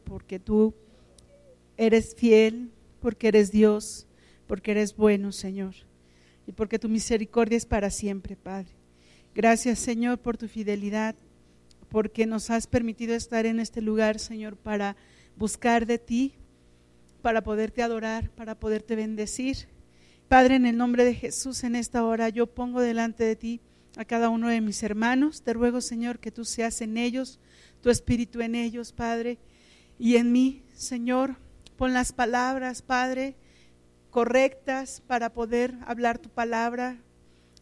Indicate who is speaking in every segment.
Speaker 1: porque tú eres fiel, porque eres Dios, porque eres bueno, Señor, y porque tu misericordia es para siempre, Padre. Gracias, Señor, por tu fidelidad, porque nos has permitido estar en este lugar, Señor, para buscar de ti, para poderte adorar, para poderte bendecir. Padre, en el nombre de Jesús, en esta hora yo pongo delante de ti a cada uno de mis hermanos. Te ruego, Señor, que tú seas en ellos, tu espíritu en ellos, Padre, y en mí, Señor. Pon las palabras, Padre, correctas para poder hablar tu palabra.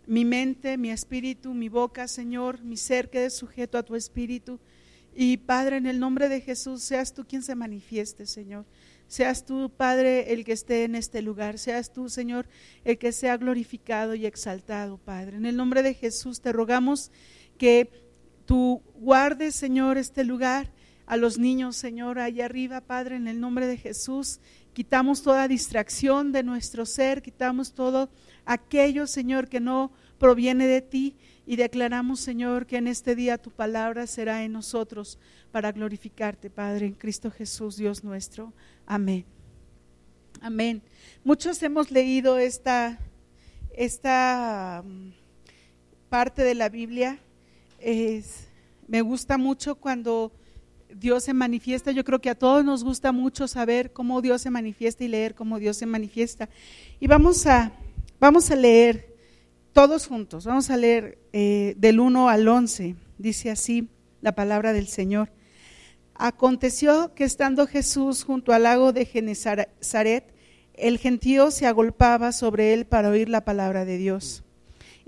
Speaker 1: Mi mente, mi espíritu, mi boca, Señor, mi ser quede sujeto a tu espíritu. Y Padre, en el nombre de Jesús, seas tú quien se manifieste, Señor. Seas tú, Padre, el que esté en este lugar. Seas tú, Señor, el que sea glorificado y exaltado, Padre. En el nombre de Jesús te rogamos que tú guardes, Señor, este lugar. A los niños, Señor, allá arriba, Padre, en el nombre de Jesús. Quitamos toda distracción de nuestro ser, quitamos todo aquello, Señor, que no proviene de ti y declaramos, Señor, que en este día tu palabra será en nosotros para glorificarte, Padre, en Cristo Jesús, Dios nuestro. Amén. Amén. Muchos hemos leído esta, esta mm, parte de la Biblia. Es, me gusta mucho cuando Dios se manifiesta. Yo creo que a todos nos gusta mucho saber cómo Dios se manifiesta y leer cómo Dios se manifiesta. Y vamos a, vamos a leer todos juntos. Vamos a leer eh, del 1 al 11. Dice así la palabra del Señor. Aconteció que estando Jesús junto al lago de Genezaret, el gentío se agolpaba sobre él para oír la palabra de Dios.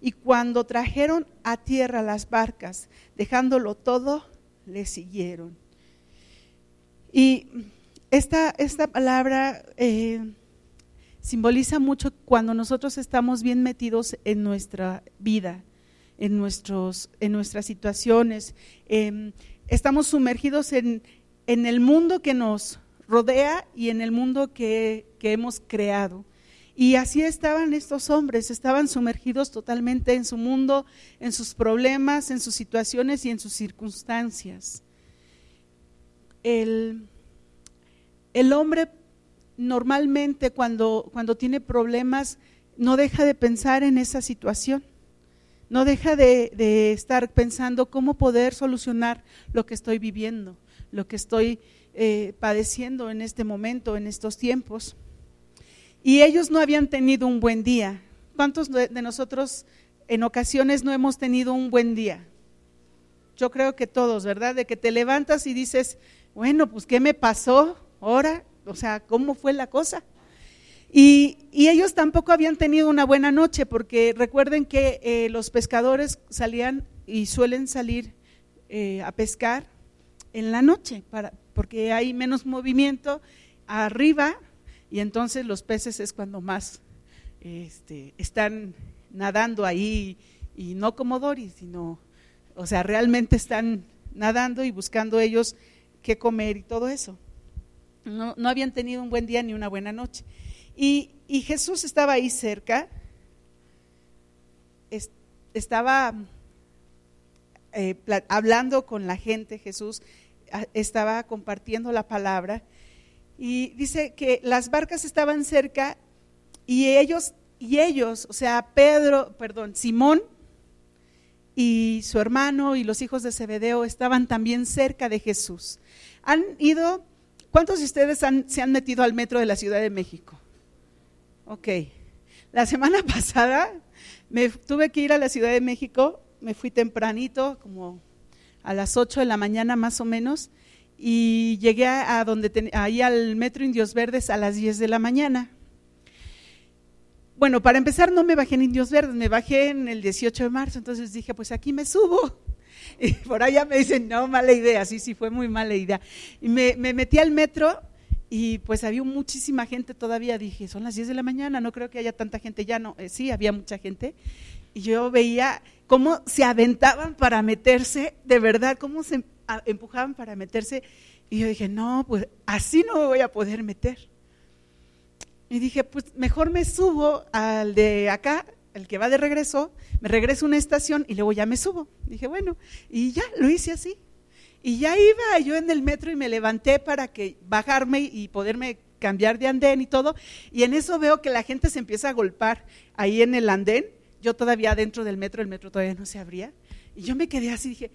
Speaker 1: Y cuando trajeron a tierra las barcas, dejándolo todo, le siguieron. Y esta, esta palabra eh, simboliza mucho cuando nosotros estamos bien metidos en nuestra vida, en, nuestros, en nuestras situaciones. Em, estamos sumergidos en, el mundo que nos rodea y en el mundo que, hemos creado. Y así estaban estos hombres, estaban sumergidos totalmente en su mundo, en sus problemas, en sus situaciones y en sus circunstancias. El, hombre normalmente cuando, cuando tiene problemas no deja de pensar en esa situación no deja de, estar pensando cómo poder solucionar lo que estoy viviendo, lo que estoy eh, padeciendo en este momento, en estos tiempos. Y ellos no habían tenido un buen día. ¿Cuántos de nosotros en ocasiones no hemos tenido un buen día? Yo creo que todos, ¿verdad? De que te levantas y dices, bueno, pues ¿qué me pasó ahora? O sea, ¿cómo fue la cosa? Y, ellos tampoco habían tenido una buena noche, porque recuerden que eh, los pescadores salían y suelen salir eh, a pescar en la noche, para, porque hay menos movimiento arriba y entonces los peces es cuando más este, están nadando ahí y no como Doris, sino, o sea, realmente están nadando y buscando ellos qué comer y todo eso. no habían tenido un buen día ni una buena noche. Y, y Jesús estaba ahí cerca, estaba eh, hablando con la gente, Jesús estaba compartiendo la palabra y dice que las barcas estaban cerca y ellos, y ellos, o sea, Pedro, perdón, Simón y su hermano y los hijos de Zebedeo estaban también cerca de Jesús. Han ido, ¿cuántos de ustedes se han metido al metro de la Ciudad de México? Ok, la semana pasada me tuve que ir a la Ciudad de México, me fui tempranito, como a las 8 de la mañana más o menos, y llegué a, donde ahí al Metro Indios Verdes a las 10 de la mañana. Bueno, para empezar no me bajé en Indios Verdes, me bajé en el 18 de marzo, entonces dije, pues aquí me subo. Y por allá me dicen, no, mala idea, sí, sí, fue muy mala idea. Y me, me metí al metro y pues había muchísima gente todavía, dije, son las 10 de la mañana, no creo que haya tanta gente, ya no, eh, sí, había mucha gente. Y yo veía cómo se aventaban para meterse, de verdad, cómo se empujaban para meterse. Y yo dije, no, pues así no me voy a poder meter. Y dije, pues mejor me subo al de acá, el que va de regreso, me regreso a una estación y luego ya me subo. Dije, bueno, y ya lo hice así. Y ya iba yo en el metro y me levanté para que bajarme y poderme cambiar de andén y todo. Y en eso veo que la gente se empieza a golpar ahí en el andén. Yo todavía dentro del metro, el metro todavía no se abría. Y yo me quedé así, dije,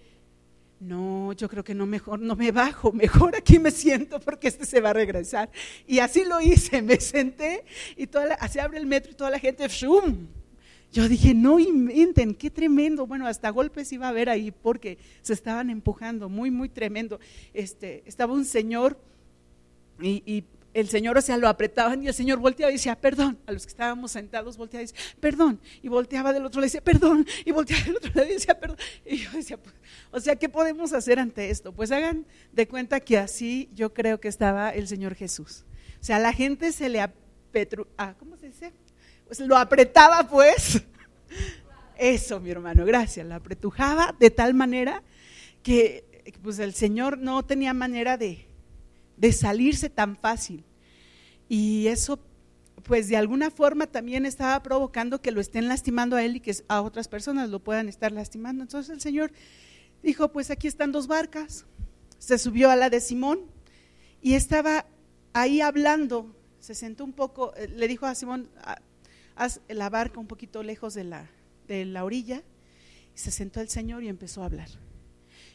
Speaker 1: no, yo creo que no mejor, no me bajo, mejor aquí me siento porque este se va a regresar. Y así lo hice, me senté y toda la, así abre el metro y toda la gente, ¡shum! Yo dije, no inventen, qué tremendo. Bueno, hasta golpes iba a haber ahí porque se estaban empujando, muy, muy tremendo. Este, estaba un señor y, y el Señor, o sea, lo apretaban y el Señor volteaba y decía, perdón. A los que estábamos sentados volteaba y decía, perdón. Y volteaba del otro, le decía, perdón. Y volteaba del otro, le decía, perdón. Y yo decía, pues, o sea, ¿qué podemos hacer ante esto? Pues hagan de cuenta que así yo creo que estaba el Señor Jesús. O sea, la gente se le apetru, ah, ¿cómo se dice? Pues lo apretaba, pues. Eso, mi hermano, gracias. Lo apretujaba de tal manera que pues el Señor no tenía manera de de salirse tan fácil. Y eso, pues de alguna forma también estaba provocando que lo estén lastimando a él y que a otras personas lo puedan estar lastimando. Entonces el Señor dijo, pues aquí están dos barcas. Se subió a la de Simón y estaba ahí hablando. Se sentó un poco, eh, le dijo a Simón, haz la barca un poquito lejos de la, de la orilla. Se sentó el Señor y empezó a hablar.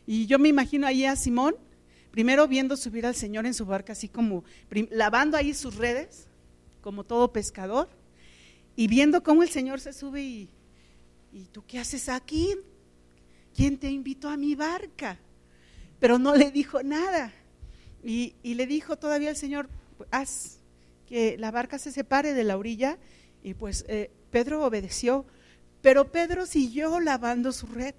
Speaker 1: Y yo me imagino ahí a Simón primero viendo subir al Señor en su barca, así como lavando ahí sus redes, como todo pescador, y viendo cómo el Señor se sube y, ¿y tú qué haces aquí? ¿Quién te invitó a mi barca? Pero no le dijo nada. Y, le dijo todavía el Señor, haz que la barca se separe de la orilla. Y pues eh, Pedro obedeció, pero Pedro siguió lavando su red.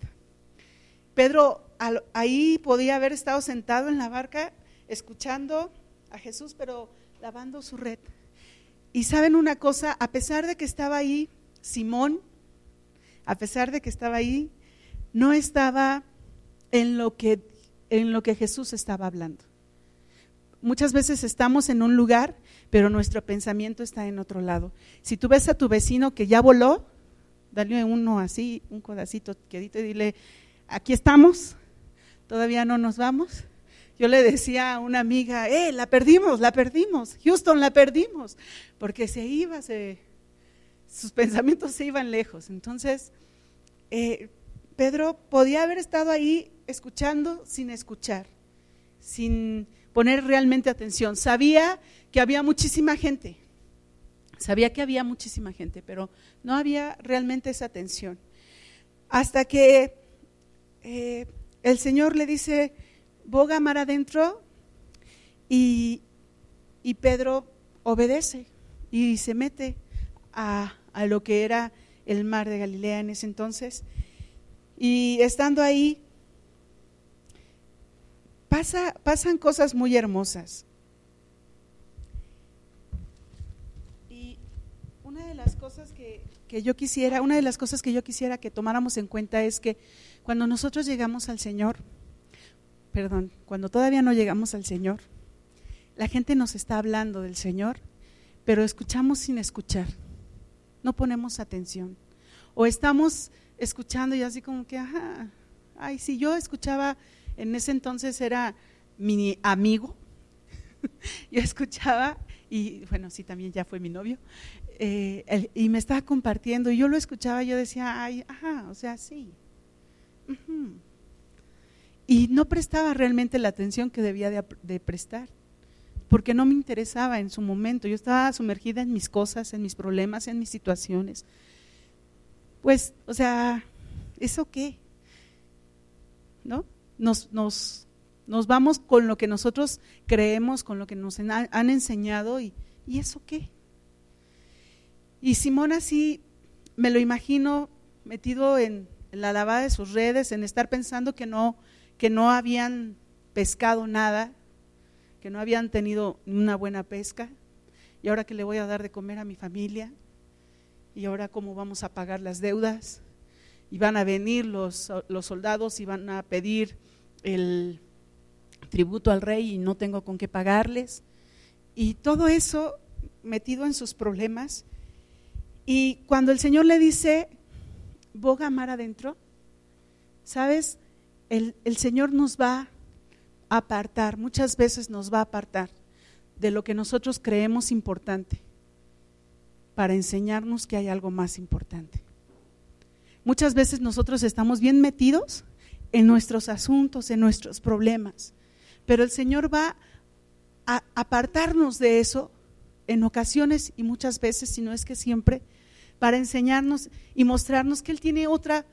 Speaker 1: Pedro ahí podía haber estado sentado en la barca escuchando a Jesús, pero lavando su red. Y saben una cosa, a pesar de que estaba ahí Simón, a pesar de que estaba ahí, no estaba en lo que, en lo que Jesús estaba hablando. Muchas veces estamos en un lugar, pero nuestro pensamiento está en otro lado. Si tú ves a tu vecino que ya voló, dale uno así, un codacito quedito y dile, aquí estamos, todavía no nos vamos. Yo le decía a una amiga, eh, la perdimos, la perdimos, Houston, la perdimos, porque se iba, sus pensamientos se iban lejos. Entonces, eh, Pedro podía haber estado ahí escuchando sin escuchar, sin poner realmente atención. Sabía que había muchísima gente, sabía que había muchísima gente, pero no había realmente esa atención. Hasta que eh, el Señor le dice, boga mar adentro, y, Pedro obedece y se mete a, lo que era el mar de Galilea en ese entonces. Y estando ahí, pasa, pasan cosas muy hermosas. Y una de las cosas que, que yo quisiera, una de las cosas que yo quisiera que tomáramos en cuenta es que cuando nosotros llegamos al Señor, perdón, cuando todavía no llegamos al Señor, la gente nos está hablando del Señor, pero escuchamos sin escuchar, no ponemos atención. O estamos escuchando y así como que, ajá, ay, si yo escuchaba, en ese entonces era mi amigo, yo escuchaba, y bueno, sí, también ya fue mi novio, eh, y me estaba compartiendo, y yo lo escuchaba, yo decía, ay, ajá, o sea, sí. Y no prestaba realmente la atención que debía de prestar porque no me interesaba en su momento. Yo estaba sumergida en mis cosas, en mis problemas, en mis situaciones. Pues, o sea, ¿eso qué? ¿No? Nos, nos, nos vamos con lo que nosotros creemos, con lo que nos han enseñado y, ¿y eso qué? Y Simón así me lo imagino metido en, en, la lavada de sus redes, en estar pensando que no, que no habían pescado nada, que no habían tenido una buena pesca. Y ahora que le voy a dar de comer a mi familia y ahora cómo vamos a pagar las deudas y van a venir los, los soldados y van a pedir el tributo al rey y no tengo con qué pagarles. Y todo eso metido en sus problemas. Y cuando el Señor le dice boga mar adentro sabes el, el Señor nos va apartar, muchas veces nos va a apartar de lo que nosotros creemos importante para enseñarnos que hay algo más importante. Muchas veces nosotros estamos bien metidos en nuestros asuntos, en nuestros problemas, pero el Señor va a apartarnos de eso en ocasiones y muchas veces, si no es que siempre, para enseñarnos y mostrarnos que Él tiene otra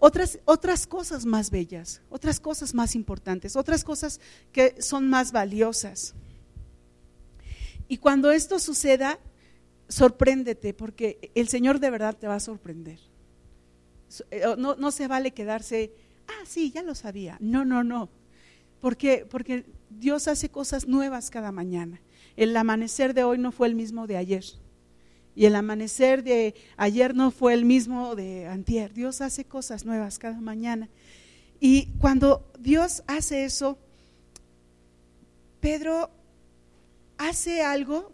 Speaker 1: otras, otras cosas más bellas, otras cosas más importantes, otras cosas que son más valiosas. Y cuando esto suceda, sorpréndete, porque el Señor de verdad te va a sorprender. Eh, no, no se vale quedarse, ah, sí, ya lo sabía. No, no, no. Porque, porque Dios hace cosas nuevas cada mañana. El amanecer de hoy no fue el mismo de ayer. Y el amanecer de ayer no fue el mismo de antier. Dios hace cosas nuevas cada mañana. Y cuando Dios hace eso, Pedro hace algo,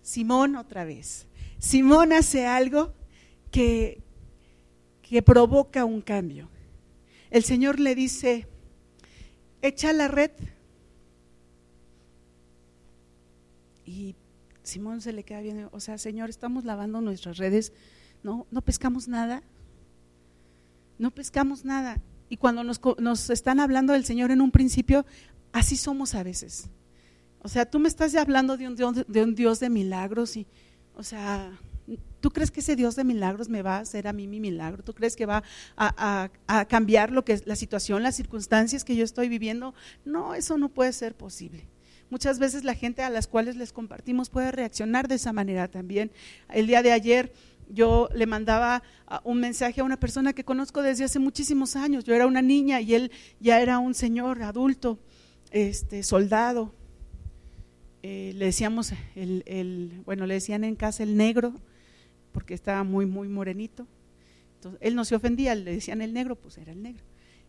Speaker 1: Simón otra vez, Simón hace algo que, que provoca un cambio. El Señor le dice, echa la red. Y Simón se le queda bien, o sea, Señor, estamos lavando nuestras redes, no, no pescamos nada, no pescamos nada. Y cuando nos, nos están hablando del Señor en un principio, así somos a veces. O sea, tú me estás hablando de un, de un Dios de milagros y, o sea, ¿tú crees que ese Dios de milagros me va a hacer a mí mi milagro? ¿Tú crees que va a, a, a cambiar lo que es la situación, las circunstancias que yo estoy viviendo? No, eso no puede ser posible. Muchas veces la gente a las cuales les compartimos puede reaccionar de esa manera también. El día de ayer yo le mandaba ah, un mensaje a una persona que conozco desde hace muchísimos años. Yo era una niña y él ya era un señor adulto, este, soldado. Eh, le decíamos, el, bueno, le decían en casa el negro, porque estaba muy, muy morenito. Entonces, él no se ofendía, le decían el negro, pues era el negro.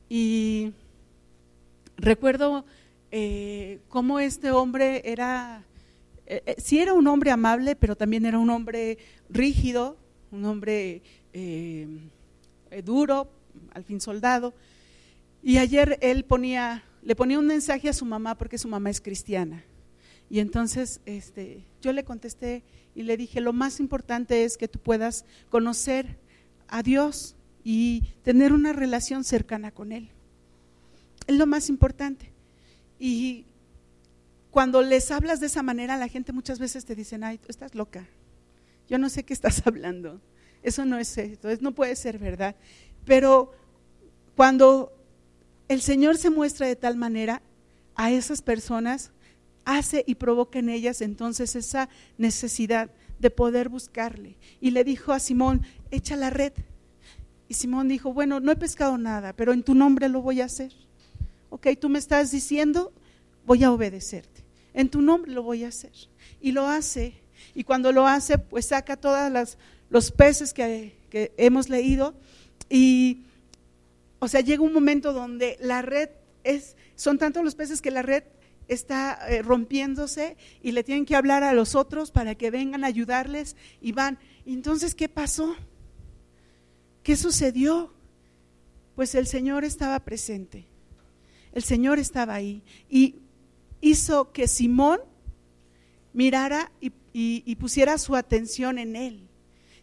Speaker 1: Y recuerdo eh, cómo este hombre era, eh, eh, sí era un hombre amable, pero también era un hombre rígido, un hombre duro, al fin soldado. Y ayer él ponía, le ponía un mensaje a su mamá porque su mamá es cristiana. Y entonces este, yo le contesté y le dije, lo más importante es que tú puedas conocer a Dios y tener una relación cercana con Él. Es lo más importante. Y cuando les hablas de esa manera, la gente muchas veces te dicen, ay, tú estás loca. Yo no sé qué estás hablando. Eso no es esto, no puede ser verdad. Pero cuando el Señor se muestra de tal manera a esas personas, hace y provoca en ellas entonces esa necesidad de poder buscarle. Y le dijo a Simón, echa la red. Y Simón dijo, bueno, no he pescado nada, pero en tu nombre lo voy a hacer ok, tú me estás diciendo, voy a obedecerte. En tu nombre lo voy a hacer. Y lo hace. Y cuando lo hace, pues saca todos los peces que, hemos leído. Y, o sea, llega un momento donde la red es, son tantos los peces que la red está eh, rompiéndose y le tienen que hablar a los otros para que vengan a ayudarles y van. Entonces, ¿qué pasó? ¿Qué sucedió? Pues el Señor estaba presente. El Señor estaba ahí y hizo que Simón mirara y pusiera su atención en él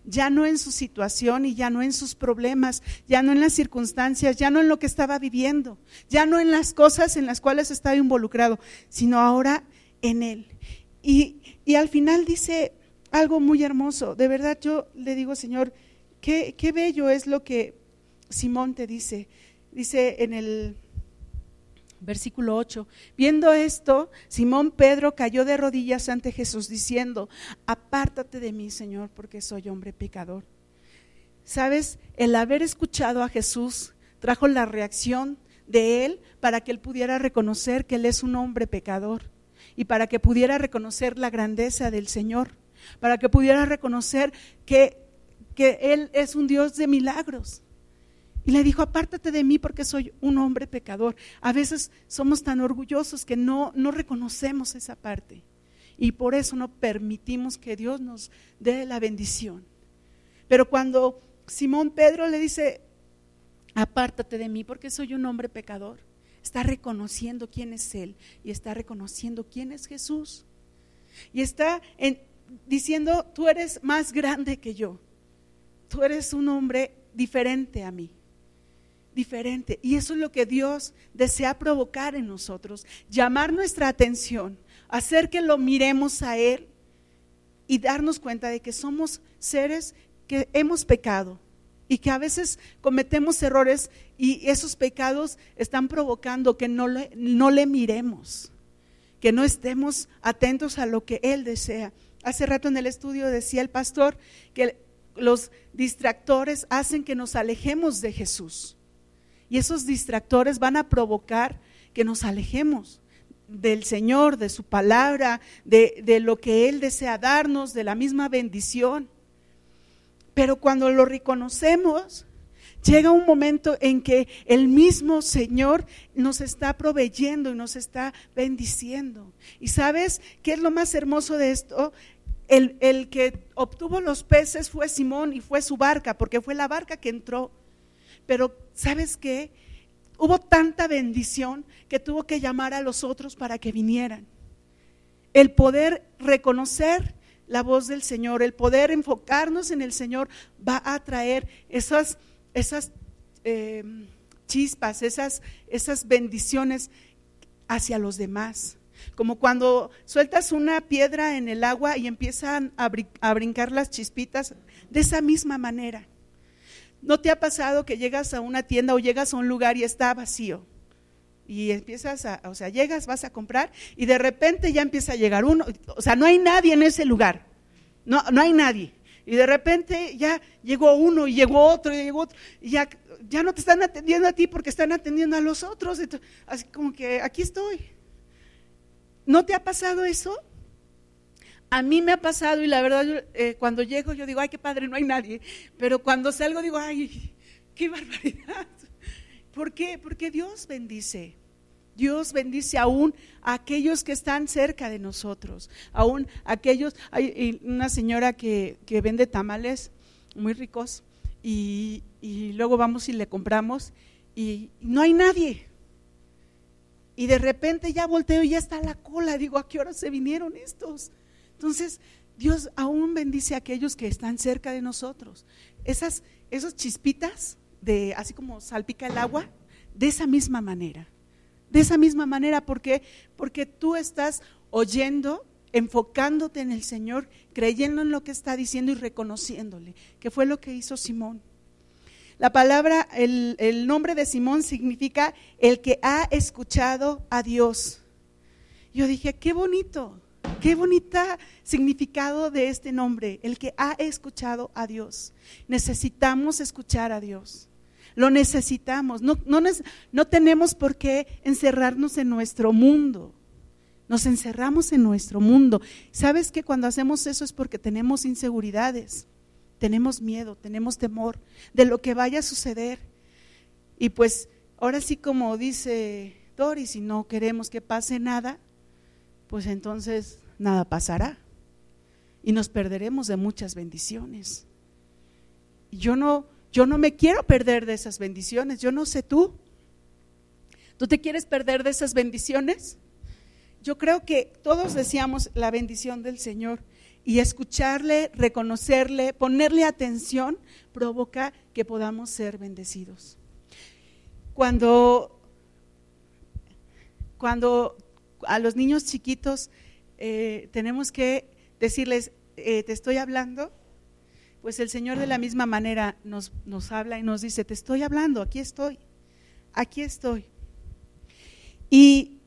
Speaker 1: ya no en su situación y ya no en sus problemas, ya no en las circunstancias, ya no en lo que estaba viviendo, ya no en las cosas en las cuales estaba involucrado, sino ahora en Él. Y, al final dice algo muy hermoso, de verdad yo le digo, Señor, qué, qué bello es lo que Simón te dice. Dice en el Versículo 8. Viendo esto, Simón Pedro cayó de rodillas ante Jesús diciendo, apártate de mí, Señor, porque soy hombre pecador. Sabes, el haber escuchado a Jesús trajo la reacción de él para que él pudiera reconocer que él es un hombre pecador y para que pudiera reconocer la grandeza del Señor, para que pudiera reconocer que, que él es un Dios de milagros y le dijo, apártate de mí porque soy un hombre pecador. A veces somos tan orgullosos que no, no reconocemos esa parte. Y por eso no permitimos que Dios nos dé la bendición. Pero cuando Simón Pedro le dice, apártate de mí porque soy un hombre pecador, está reconociendo quién es Él y está reconociendo quién es Jesús. Y está diciendo, tú eres más grande que yo. Tú eres un hombre diferente a mí diferente. Y eso es lo que Dios desea provocar en nosotros, llamar nuestra atención, hacer que lo miremos a Él y darnos cuenta de que somos seres que hemos pecado y que a veces cometemos errores y esos pecados están provocando que no no le miremos, que no estemos atentos a lo que Él desea. Hace rato en el estudio decía el pastor que los distractores hacen que nos alejemos de Jesús. Y esos distractores van a provocar que nos alejemos del Señor, de su palabra, de, lo que Él desea darnos, de la misma bendición. Pero cuando lo reconocemos, llega un momento en que el mismo Señor nos está proveyendo y nos está bendiciendo. ¿Y sabes qué es lo más hermoso de esto? El, que obtuvo los peces fue Simón y fue su barca, porque fue la barca que entró pero ¿sabes qué? Hubo tanta bendición que tuvo que llamar a los otros para que vinieran. El poder reconocer la voz del Señor, el poder enfocarnos en el Señor va a traer esas, esas eh, chispas, esas, esas bendiciones hacia los demás. Como cuando sueltas una piedra en el agua y empiezan a, a brincar las chispitas, de esa misma manera. ¿No te ha pasado que llegas a una tienda o llegas a un lugar y está vacío? Y empiezas a, o sea, llegas, vas a comprar y de repente ya empieza a llegar uno, o sea, no hay nadie en ese lugar, no, no hay nadie. Y de repente ya llegó uno y llegó otro y llegó otro, y ya, ya no te están atendiendo a ti porque están atendiendo a los otros. así como que aquí estoy. ¿No te ha pasado eso? A mí me ha pasado y la verdad eh, cuando llego yo digo, ay, qué padre, no hay nadie. Pero cuando salgo digo, ay, qué barbaridad. ¿Por qué? Porque Dios bendice. Dios bendice aún a aquellos que están cerca de nosotros, aún aquellos, hay una señora que, vende tamales muy ricos y, y, luego vamos y le compramos y no hay nadie. Y de repente ya volteo y ya está la cola, digo, ¿a qué hora se vinieron estos? Entonces, Dios aún bendice a aquellos que están cerca de nosotros. Esas, esas chispitas de así como salpica el agua, de esa misma manera. De esa misma manera, porque porque tú estás oyendo, enfocándote en el Señor, creyendo en lo que está diciendo y reconociéndole, que fue lo que hizo Simón. La palabra, el, el nombre de Simón significa el que ha escuchado a Dios. Yo dije, qué bonito, Qué bonita significado de este nombre, el que ha escuchado a Dios. Necesitamos escuchar a Dios. Lo necesitamos. No, no, tenemos por qué encerrarnos en nuestro mundo. Nos encerramos en nuestro mundo. ¿Sabes que cuando hacemos eso es porque tenemos inseguridades? Tenemos miedo, tenemos temor de lo que vaya a suceder. Y pues ahora sí como dice Doris, si no queremos que pase nada, pues entonces nada pasará y nos perderemos de muchas bendiciones. Yo no, yo no me quiero perder de esas bendiciones, yo no sé tú. ¿Tú te quieres perder de esas bendiciones? Yo creo que todos deseamos la bendición del Señor y escucharle, reconocerle, ponerle atención provoca que podamos ser bendecidos. Cuando, cuando a los niños chiquitos eh, tenemos que decirles, eh, te estoy hablando, pues el Señor de la misma manera nos, nos habla y nos dice, te estoy hablando, aquí estoy, aquí estoy. Y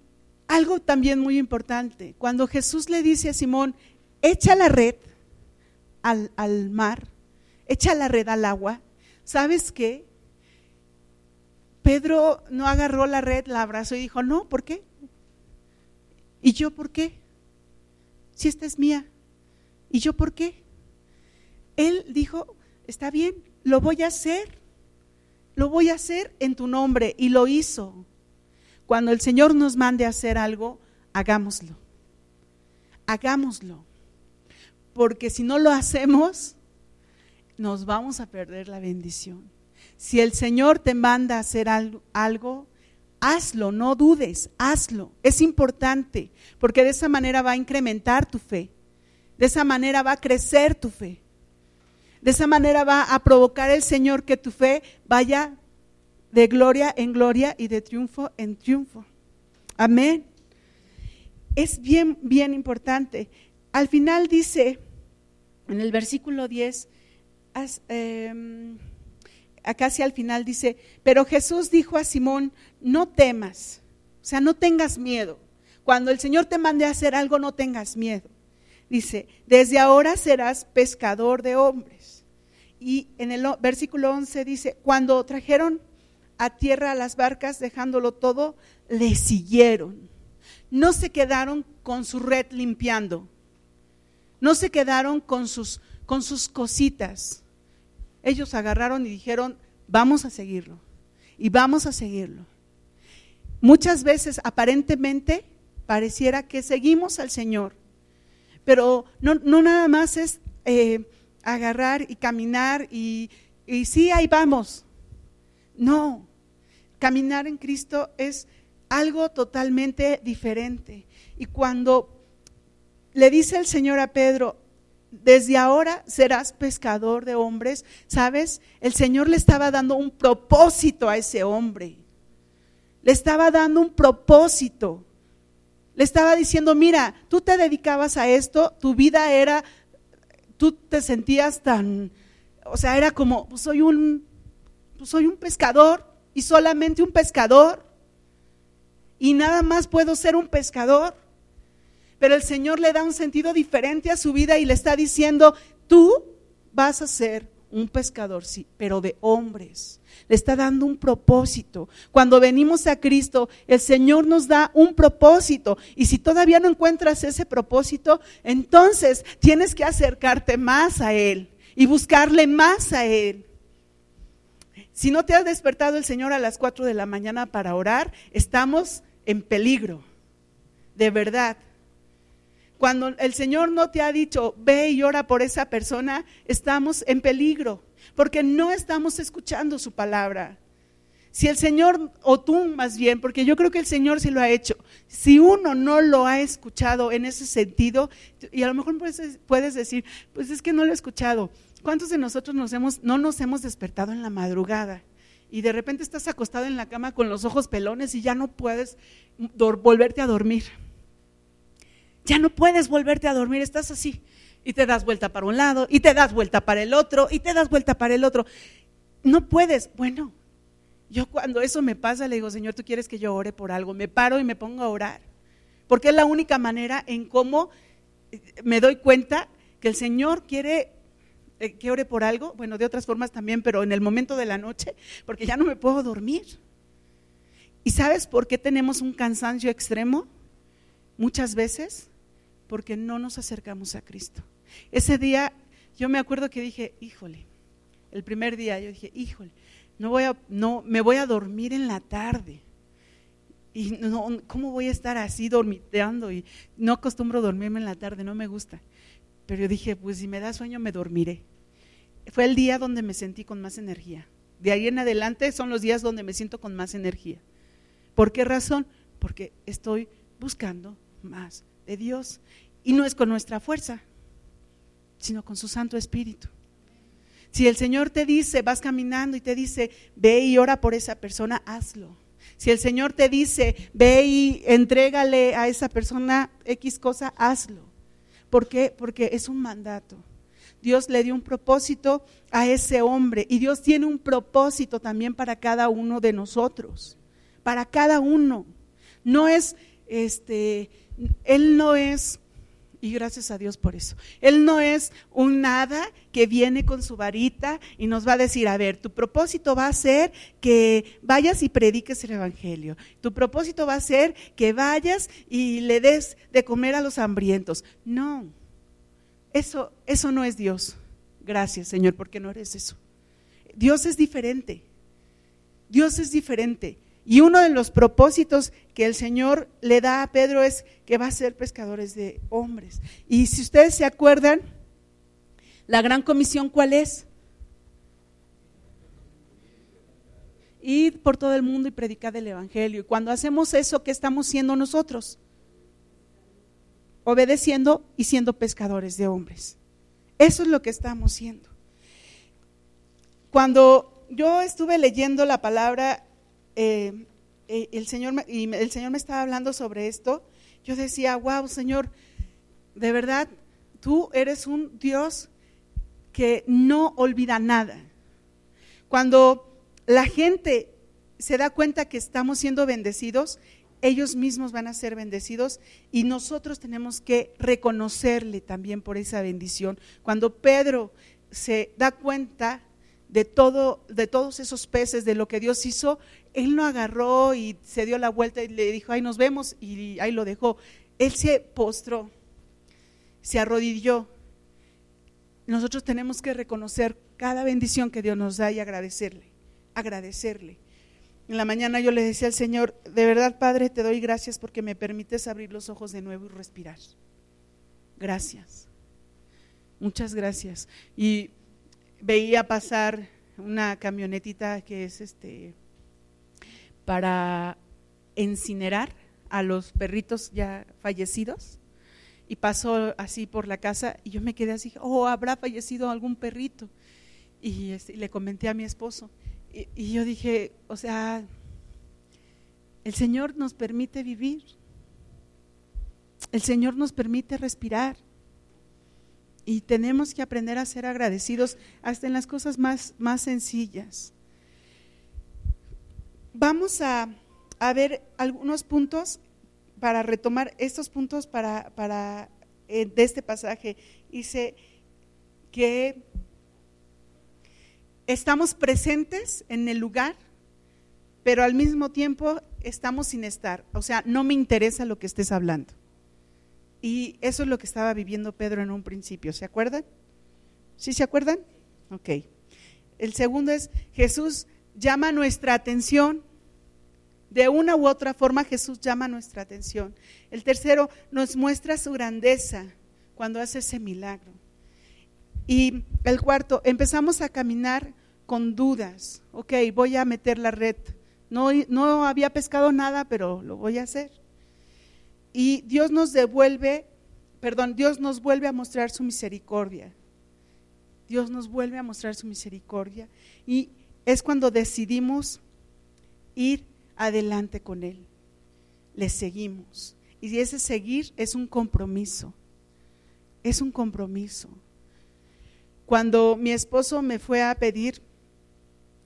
Speaker 1: algo también muy importante, cuando Jesús le dice a Simón, echa la red al, al mar, echa la red al agua, ¿sabes qué? Pedro no agarró la red, la abrazó y dijo, no, ¿por qué? ¿Y yo por qué? Si esta es mía. ¿Y yo por qué? Él dijo, está bien, lo voy a hacer, lo voy a hacer en tu nombre. Y lo hizo. Cuando el Señor nos mande a hacer algo, hagámoslo. Hagámoslo. Porque si no lo hacemos, nos vamos a perder la bendición. Si el Señor te manda a hacer algo, hazlo, no dudes, hazlo. Es importante, porque de esa manera va a incrementar tu fe. De esa manera va a crecer tu fe. De esa manera va a provocar el Señor que tu fe vaya de gloria en gloria y de triunfo en triunfo. Amén. Es bien, bien importante. Al final dice, en el versículo 10, em, acá hacia al final dice, pero Jesús dijo a Simón, no temas, o sea, no tengas miedo. Cuando el Señor te mande a hacer algo, no tengas miedo. Dice, desde ahora serás pescador de hombres. Y en el versículo 11 dice, cuando trajeron a tierra las barcas, dejándolo todo, le siguieron. No se quedaron con su red limpiando. No se quedaron con sus, con sus cositas. Ellos agarraron y dijeron, vamos a seguirlo. Y vamos a seguirlo. Muchas veces aparentemente pareciera que seguimos al Señor, pero no, nada más es eh, agarrar y caminar y, y sí, ahí vamos. No, caminar en Cristo es algo totalmente diferente. Y cuando le dice el Señor a Pedro, desde ahora serás pescador de hombres, ¿sabes? El Señor le estaba dando un propósito a ese hombre. Le estaba dando un propósito. Le estaba diciendo, mira, tú te dedicabas a esto, tu vida era, tú te sentías tan, o sea, era como, pues soy un, pues soy un pescador y solamente un pescador. Y nada más puedo ser un pescador. Pero el Señor le da un sentido diferente a su vida y le está diciendo, tú vas a ser un pescador, sí, pero de hombres. Le está dando un propósito. Cuando venimos a Cristo, el Señor nos da un propósito. Y si todavía no encuentras ese propósito, entonces tienes que acercarte más a Él y buscarle más a Él. Si no te ha despertado el Señor a las 4 de la mañana para orar, estamos en peligro, de verdad. Cuando el Señor no te ha dicho, ve y ora por esa persona, estamos en peligro, porque no estamos escuchando su palabra. Si el Señor, o tú más bien, porque yo creo que el Señor sí lo ha hecho, si uno no lo ha escuchado en ese sentido, y a lo mejor puedes, puedes decir, pues es que no lo he escuchado. ¿Cuántos de nosotros nos hemos, no nos hemos despertado en la madrugada? Y de repente estás acostado en la cama con los ojos pelones y ya no puedes volverte a dormir ya no puedes volverte a dormir, estás así. Y te das vuelta para un lado, y te das vuelta para el otro, y te das vuelta para el otro. No puedes. Bueno, yo cuando eso me pasa le digo, Señor, tú quieres que yo ore por algo. Me paro y me pongo a orar. Porque es la única manera en cómo eh, me doy cuenta que el Señor quiere eh, que ore por algo. Bueno, de otras formas también, pero en el momento de la noche, porque ya no me puedo dormir. ¿Y sabes por qué tenemos un cansancio extremo? Muchas veces porque no nos acercamos a Cristo. Ese día yo me acuerdo que dije, híjole, el primer día yo dije, híjole, no voy a, no, me voy a dormir en la tarde. y no, ¿cómo voy a estar así dormiteando? Y no acostumbro dormirme en la tarde, no me gusta. Pero yo dije, pues si me da sueño me dormiré. Fue el día donde me sentí con más energía. De ahí en adelante son los días donde me siento con más energía. ¿Por qué razón? Porque estoy buscando más de Dios. Y no es con nuestra fuerza, sino con su Santo Espíritu. Si el Señor te dice, vas caminando y te dice, ve y ora por esa persona, hazlo. Si el Señor te dice, ve y entrégale a esa persona X cosa, hazlo. ¿Por qué? Porque es un mandato. Dios le dio un propósito a ese hombre y Dios tiene un propósito también para cada uno de nosotros, para cada uno. No es, este, Él no es y gracias a Dios por eso. Él no es un nada que viene con su varita y nos va a decir, a ver, tu propósito va a ser que vayas y prediques el Evangelio. Tu propósito va a ser que vayas y le des de comer a los hambrientos. No, eso, eso no es Dios. Gracias Señor, porque no eres eso. Dios es diferente. Dios es diferente. Y uno de los propósitos que el Señor le da a Pedro es que va a ser pescadores de hombres. Y si ustedes se acuerdan, la gran comisión, ¿cuál es? Ir por todo el mundo y predicar el Evangelio. Y cuando hacemos eso, ¿qué estamos siendo nosotros? Obedeciendo y siendo pescadores de hombres. Eso es lo que estamos siendo. Cuando yo estuve leyendo la palabra eh, eh, el, Señor, el Señor me estaba hablando sobre esto, yo decía, wow, Señor, de verdad, tú eres un Dios que no olvida nada. Cuando la gente se da cuenta que estamos siendo bendecidos, ellos mismos van a ser bendecidos y nosotros tenemos que reconocerle también por esa bendición. Cuando Pedro se da cuenta de todo de todos esos peces de lo que Dios hizo, él no agarró y se dio la vuelta y le dijo, ahí nos vemos, y ahí lo dejó. Él se postró, se arrodilló. Nosotros tenemos que reconocer cada bendición que Dios nos da y agradecerle, agradecerle. En la mañana yo le decía al Señor, de verdad Padre, te doy gracias porque me permites abrir los ojos de nuevo y respirar. Gracias. Muchas gracias. Y veía pasar una camionetita que es este para incinerar a los perritos ya fallecidos y pasó así por la casa y yo me quedé así, oh, habrá fallecido algún perrito. Y, este, le comenté a mi esposo y, y yo dije, o sea, el Señor nos permite vivir, el Señor nos permite respirar y tenemos que aprender a ser agradecidos hasta en las cosas más, más sencillas. Vamos a, ver algunos puntos para retomar estos puntos para, para eh, de este pasaje. Dice que estamos presentes en el lugar, pero al mismo tiempo estamos sin estar. O sea, no me interesa lo que estés hablando. Y eso es lo que estaba viviendo Pedro en un principio. ¿Se acuerdan? ¿Sí se acuerdan? Ok. El segundo es, Jesús llama nuestra atención. De una u otra forma Jesús llama nuestra atención. El tercero nos muestra su grandeza cuando hace ese milagro. Y el cuarto, empezamos a caminar con dudas. Ok, voy a meter la red. No, no había pescado nada, pero lo voy a hacer. Y Dios nos devuelve, perdón, Dios nos vuelve a mostrar su misericordia. Dios nos vuelve a mostrar su misericordia. Y es cuando decidimos ir adelante con Él. Le seguimos. Y ese seguir es un compromiso. Es un compromiso. Cuando mi esposo me fue a pedir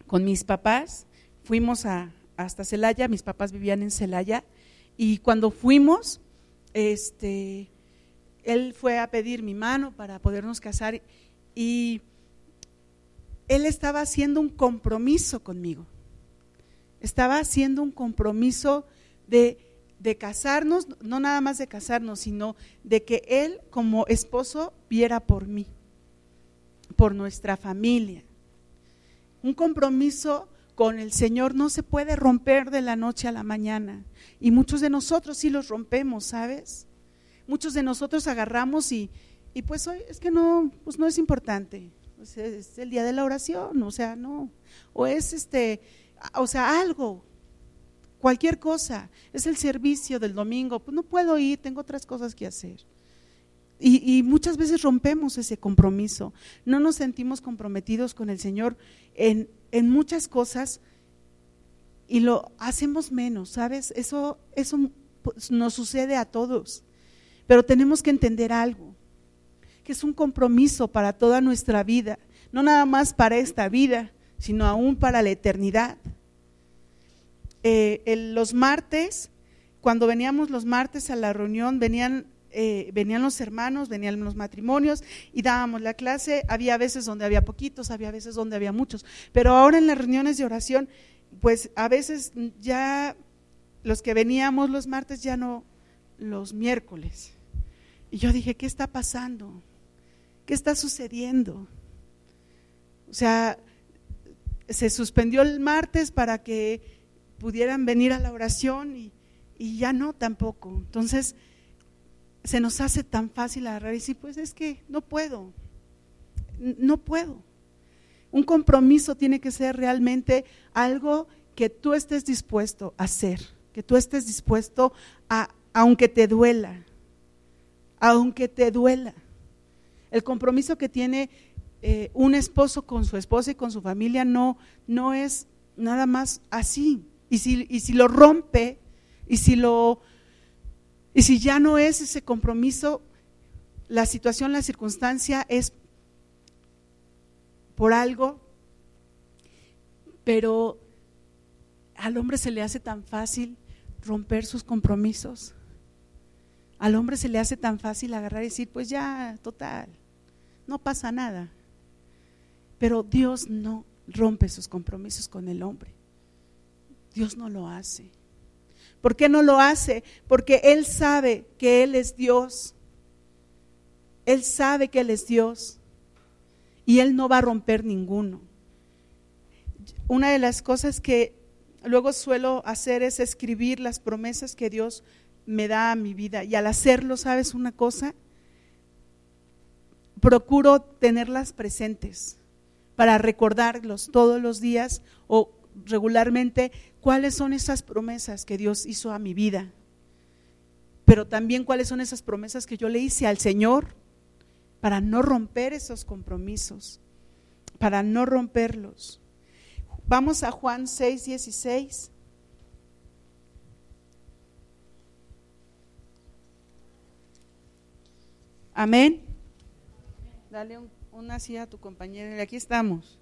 Speaker 1: con mis papás, fuimos a, hasta Celaya, mis papás vivían en Celaya, y cuando fuimos, este, él fue a pedir mi mano para podernos casar y él estaba haciendo un compromiso conmigo. Estaba haciendo un compromiso de, de, casarnos, no nada más de casarnos, sino de que él como esposo viera por mí, por nuestra familia. Un compromiso con el Señor no se puede romper de la noche a la mañana. Y muchos de nosotros sí los rompemos, ¿sabes? Muchos de nosotros agarramos y, y pues hoy es que no, pues no es importante. Es el día de la oración, o sea, no. O es este, o sea, algo, cualquier cosa. Es el servicio del domingo, pues no puedo ir, tengo otras cosas que hacer. Y, muchas veces rompemos ese compromiso. No nos sentimos comprometidos con el Señor en, en muchas cosas y lo hacemos menos, ¿sabes? Eso, eso pues, nos sucede a todos. Pero tenemos que entender algo, que es un compromiso para toda nuestra vida, no nada más para esta vida, sino aún para la eternidad. Eh, los martes, cuando veníamos los martes a la reunión, venían eh, venían los hermanos, venían los matrimonios y dábamos la clase. Había veces donde había poquitos, había veces donde había muchos. Pero ahora en las reuniones de oración, pues a veces ya los que veníamos los martes ya no los miércoles. Y yo dije, ¿qué está pasando? ¿Qué está sucediendo? O sea, se suspendió el martes para que pudieran venir a la oración y, y ya no tampoco. Entonces, se nos hace tan fácil agarrar y decir, pues es que no puedo, no puedo. Un compromiso tiene que ser realmente algo que tú estés dispuesto a hacer, que tú estés dispuesto a, aunque te duela, aunque te duela. El compromiso que tiene eh, un esposo con su esposa y con su familia no, no es nada más así. Y si, y si lo rompe, y si lo y si ya no es ese compromiso, la situación, la circunstancia es por algo, pero al hombre se le hace tan fácil romper sus compromisos. Al hombre se le hace tan fácil agarrar y decir, pues ya, total, no pasa nada. Pero Dios no rompe sus compromisos con el hombre. Dios no lo hace. ¿Por qué no lo hace? Porque Él sabe que Él es Dios. Él sabe que Él es Dios. Y Él no va a romper ninguno. Una de las cosas que luego suelo hacer es escribir las promesas que Dios me da a mi vida. Y al hacerlo, ¿sabes una cosa? Procuro tenerlas presentes para recordarlos todos los días o regularmente cuáles son esas promesas que Dios hizo a mi vida, pero también cuáles son esas promesas que yo le hice al Señor para no romper esos compromisos, para no romperlos. Vamos a Juan 6, 16. Amén. Dale una silla a tu compañera. Aquí estamos.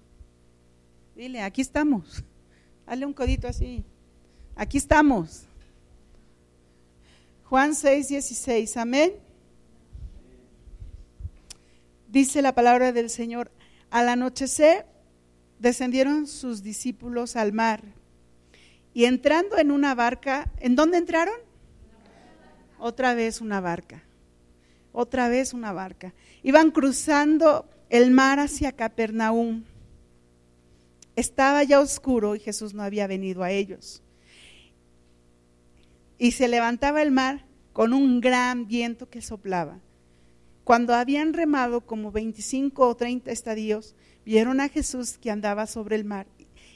Speaker 1: Dile, aquí estamos. Dale un codito así. Aquí estamos. Juan 6, 16. Amén. Dice la palabra del Señor. Al anochecer descendieron sus discípulos al mar y entrando en una barca, ¿en dónde entraron? Otra vez una barca. Otra vez una barca. Iban cruzando el mar hacia Capernaum. Estaba ya oscuro y Jesús no había venido a ellos. Y se levantaba el mar con un gran viento que soplaba. Cuando habían remado como 25 o 30 estadios, vieron a Jesús que andaba sobre el mar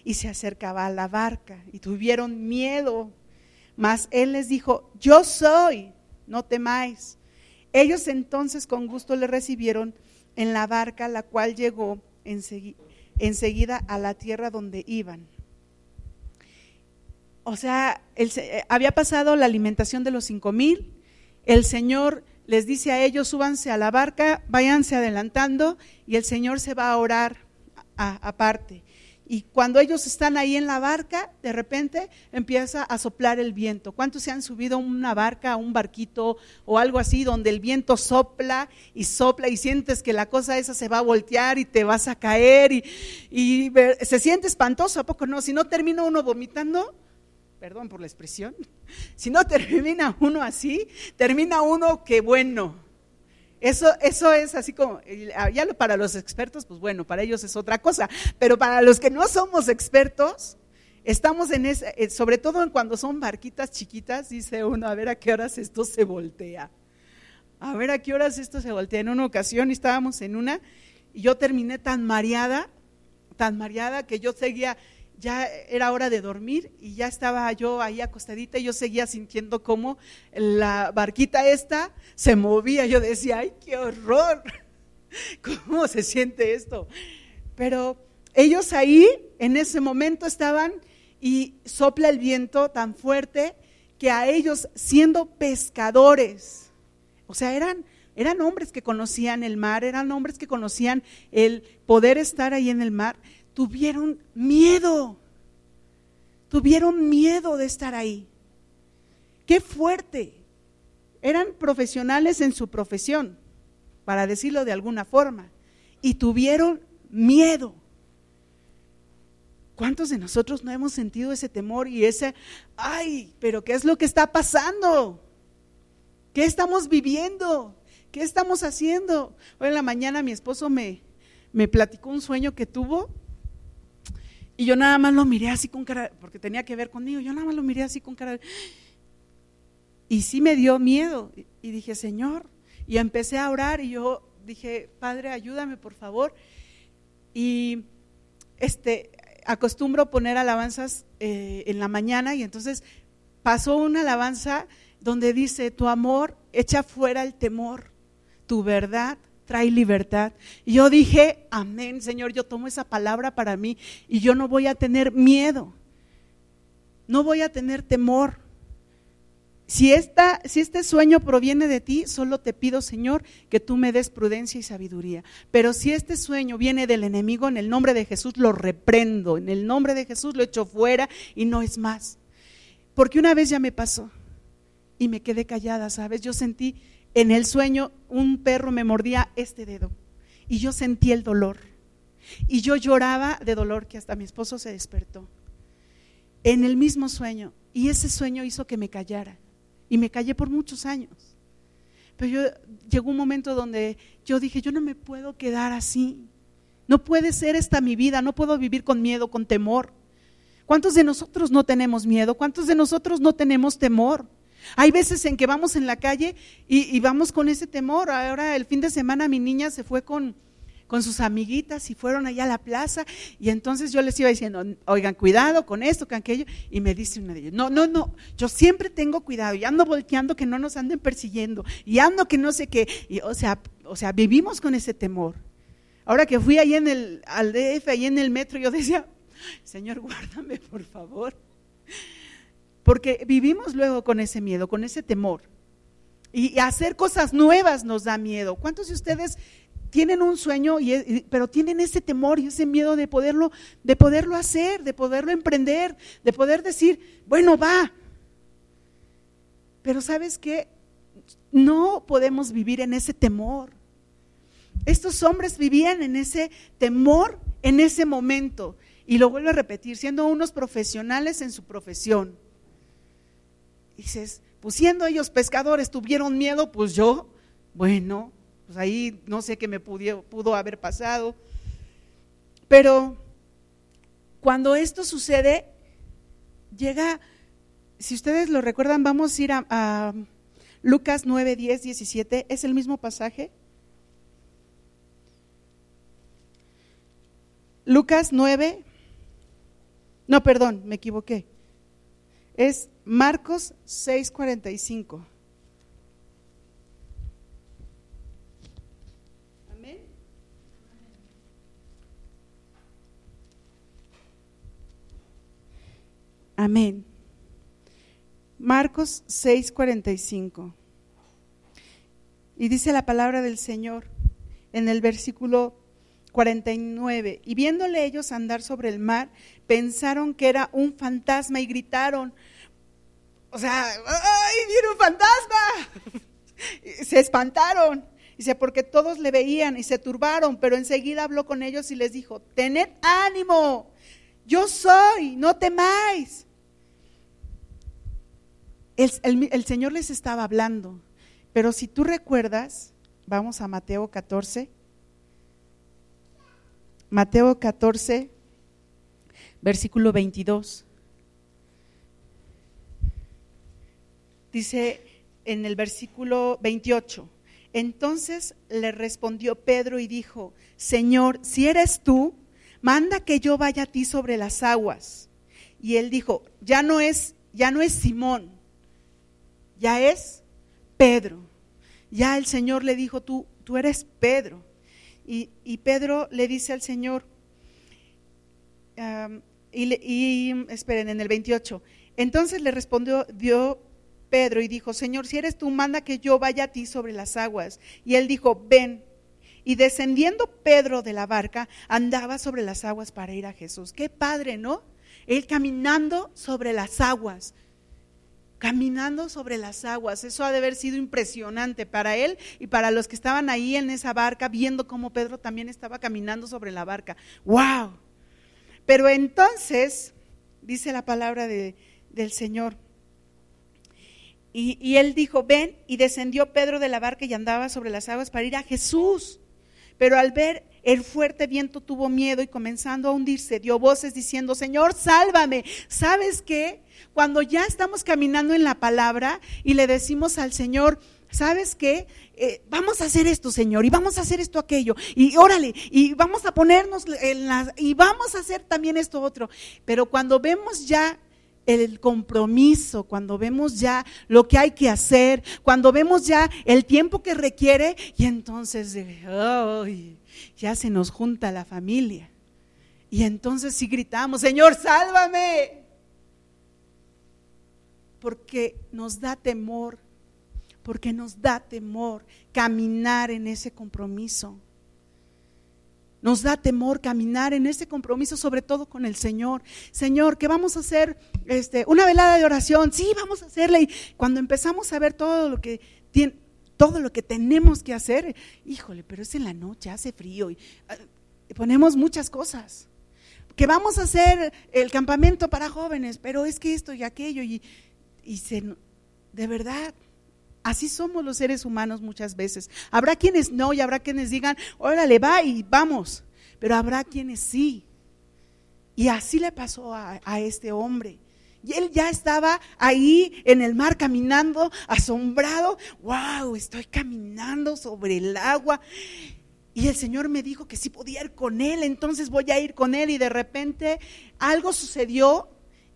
Speaker 1: y se acercaba a la barca y tuvieron miedo. Mas él les dijo, yo soy, no temáis. Ellos entonces con gusto le recibieron en la barca, la cual llegó enseguida a la tierra donde iban. O sea, eh, había pasado la alimentación de los cinco mil, el Señor les dice a ellos, súbanse a la barca, váyanse adelantando y el Señor se va a orar aparte. Y cuando ellos están ahí en la barca, de repente empieza a soplar el viento. ¿Cuántos se han subido a una barca, a un barquito o algo así, donde el viento sopla y sopla y sientes que la cosa esa se va a voltear y te vas a caer y, se siente espantoso, ¿a poco no? Si no termina uno vomitando, perdón por la expresión, si no termina uno así, termina uno que bueno eso, eso es así como, ah, ya para los expertos, pues bueno, para ellos es otra cosa, pero para los que no somos expertos, estamos en ese, eh, sobre todo cuando son barquitas chiquitas, dice uno, a ver a qué horas esto se voltea. A ver a qué horas esto se voltea. En una ocasión estábamos en una y yo terminé tan mareada, tan mareada que yo seguía, ya era hora de dormir y ya estaba yo ahí acostadita y yo seguía sintiendo como la barquita esta se movía. Yo decía, ay, qué horror, ¿cómo se siente esto? Pero ellos ahí en ese momento estaban y sopla el viento tan fuerte que a ellos siendo pescadores, o sea, eran, eran hombres que conocían el mar, eran hombres que conocían el poder estar ahí en el mar, tuvieron miedo, tuvieron miedo de estar ahí. Qué fuerte. Eran profesionales en su profesión, para decirlo de alguna forma, y tuvieron miedo. ¿Cuántos de nosotros no hemos sentido ese temor y ese, ay, pero qué es lo que está pasando? ¿Qué estamos viviendo? ¿Qué estamos haciendo? Hoy en la mañana mi esposo me, me platicó un sueño que tuvo y yo nada más lo miré así con cara, porque tenía que ver conmigo, yo nada más lo miré así con cara. Y sí me dio miedo y dije, Señor, y empecé a orar y yo dije, Padre, ayúdame por favor. Y este, acostumbro poner alabanzas eh, en la mañana y entonces pasó una alabanza donde dice, tu amor echa fuera el temor, tu verdad trae libertad. Y yo dije, amén, Señor, yo tomo esa palabra para mí y yo no voy a tener miedo, no voy a tener temor. Si, esta, si este sueño proviene de ti, solo te pido, Señor, que tú me des prudencia y sabiduría. Pero si este sueño viene del enemigo, en el nombre de Jesús lo reprendo, en el nombre de Jesús lo echo fuera y no es más. Porque una vez ya me pasó y me quedé callada, ¿sabes? Yo sentí en el sueño un perro me mordía este dedo y yo sentí el dolor. Y yo lloraba de dolor que hasta mi esposo se despertó. En el mismo sueño. Y ese sueño hizo que me callara y me callé por muchos años. Pero yo, llegó un momento donde yo dije, yo no me puedo quedar así. No puede ser esta mi vida, no puedo vivir con miedo, con temor. ¿Cuántos de nosotros no tenemos miedo? ¿Cuántos de nosotros no tenemos temor? Hay veces en que vamos en la calle y, vamos con ese temor. Ahora el fin de semana mi niña se fue con, con sus amiguitas y fueron allá a la plaza y entonces yo les iba diciendo, oigan, cuidado con esto, con aquello, y me dice una de ellas, no, no, no, yo siempre tengo cuidado y ando volteando que no nos anden persiguiendo y ando que no sé qué, o, sea, o sea, vivimos con ese temor. Ahora que fui ahí en el, al DF, ahí en el metro, yo decía, Señor, guárdame por favor, porque vivimos luego con ese miedo, con ese temor. Y hacer cosas nuevas nos da miedo. ¿Cuántos de ustedes tienen un sueño, y, pero tienen ese temor y ese miedo de poderlo, de poderlo hacer, de poderlo emprender, de poder decir, bueno, va. Pero sabes qué, no podemos vivir en ese temor. Estos hombres vivían en ese temor en ese momento. Y lo vuelvo a repetir, siendo unos profesionales en su profesión. Dices, pues siendo ellos pescadores, tuvieron miedo, pues yo, bueno, pues ahí no sé qué me pudo, pudo haber pasado. Pero cuando esto sucede, llega, si ustedes lo recuerdan, vamos a ir a, Lucas 9, 10, 17, es el mismo pasaje. Lucas 9, no, perdón, me equivoqué. Es Marcos 6, 45. Amén. Marcos 6:45. Y dice la palabra del Señor en el versículo 49. Y viéndole ellos andar sobre el mar, pensaron que era un fantasma y gritaron, o sea, ¡ay, viene un fantasma! se espantaron. Dice, porque todos le veían y se turbaron, pero enseguida habló con ellos y les dijo, tened ánimo, yo soy, no temáis el, Señor les estaba hablando. Pero si tú recuerdas, vamos a Mateo 14. Mateo 14, versículo 22. Dice en el versículo 28, entonces le respondió Pedro y dijo, Señor, si eres tú, manda que yo vaya a ti sobre las aguas. Y él dijo, ya no es, ya no es Simón, ya es Pedro. Ya el Señor le dijo, tú, tú eres Pedro. Y, y Pedro le dice al Señor, y, y, esperen, en el 28, entonces le respondió dio Pedro y dijo, Señor, si eres tú, manda que yo vaya a ti sobre las aguas. Y él dijo, ven. Y descendiendo Pedro de la barca, andaba sobre las aguas para ir a Jesús. Qué padre, ¿no? Él caminando sobre las aguas caminando sobre las aguas. Eso ha de haber sido impresionante para él y para los que estaban ahí en esa barca, viendo cómo Pedro también estaba caminando sobre la barca. ¡Wow! Pero entonces, dice la palabra de, del Señor, y, él dijo, ven, y descendió Pedro de la barca y andaba sobre las aguas para ir a Jesús. Pero al ver el fuerte viento tuvo miedo y comenzando a hundirse, dio voces diciendo, Señor, sálvame. ¿Sabes qué? Cuando ya estamos caminando en la palabra y le decimos al Señor, ¿sabes qué? Eh, vamos a hacer esto, Señor, y vamos a hacer esto, aquello, y órale, y vamos a ponernos en las, y vamos a hacer también esto otro. Pero cuando vemos ya el compromiso, cuando vemos ya lo que hay que hacer, cuando vemos ya el tiempo que requiere, y entonces ya se nos junta la familia. Y entonces sí gritamos, Señor, sálvame. Porque nos da temor, porque nos da temor caminar en ese compromiso. Nos da temor caminar en ese compromiso, sobre todo con el Señor. Señor, que vamos a hacer este, una velada de oración. Sí, vamos a hacerla. Y cuando empezamos a ver todo lo que tiene, todo lo que tenemos que hacer, híjole, pero es en la noche, hace frío y ah, ponemos muchas cosas. Que vamos a hacer el campamento para jóvenes, pero es que esto y aquello y, y se, de verdad, Así somos los seres humanos muchas veces. Habrá quienes no y habrá quienes digan, órale, va y vamos. Pero habrá quienes sí. Y así le pasó a, este hombre. Y él ya estaba ahí en el mar caminando, asombrado. ¡Wow! Estoy caminando sobre el agua. Y el Señor me dijo que sí podía ir con él, entonces voy a ir con él. Y de repente algo sucedió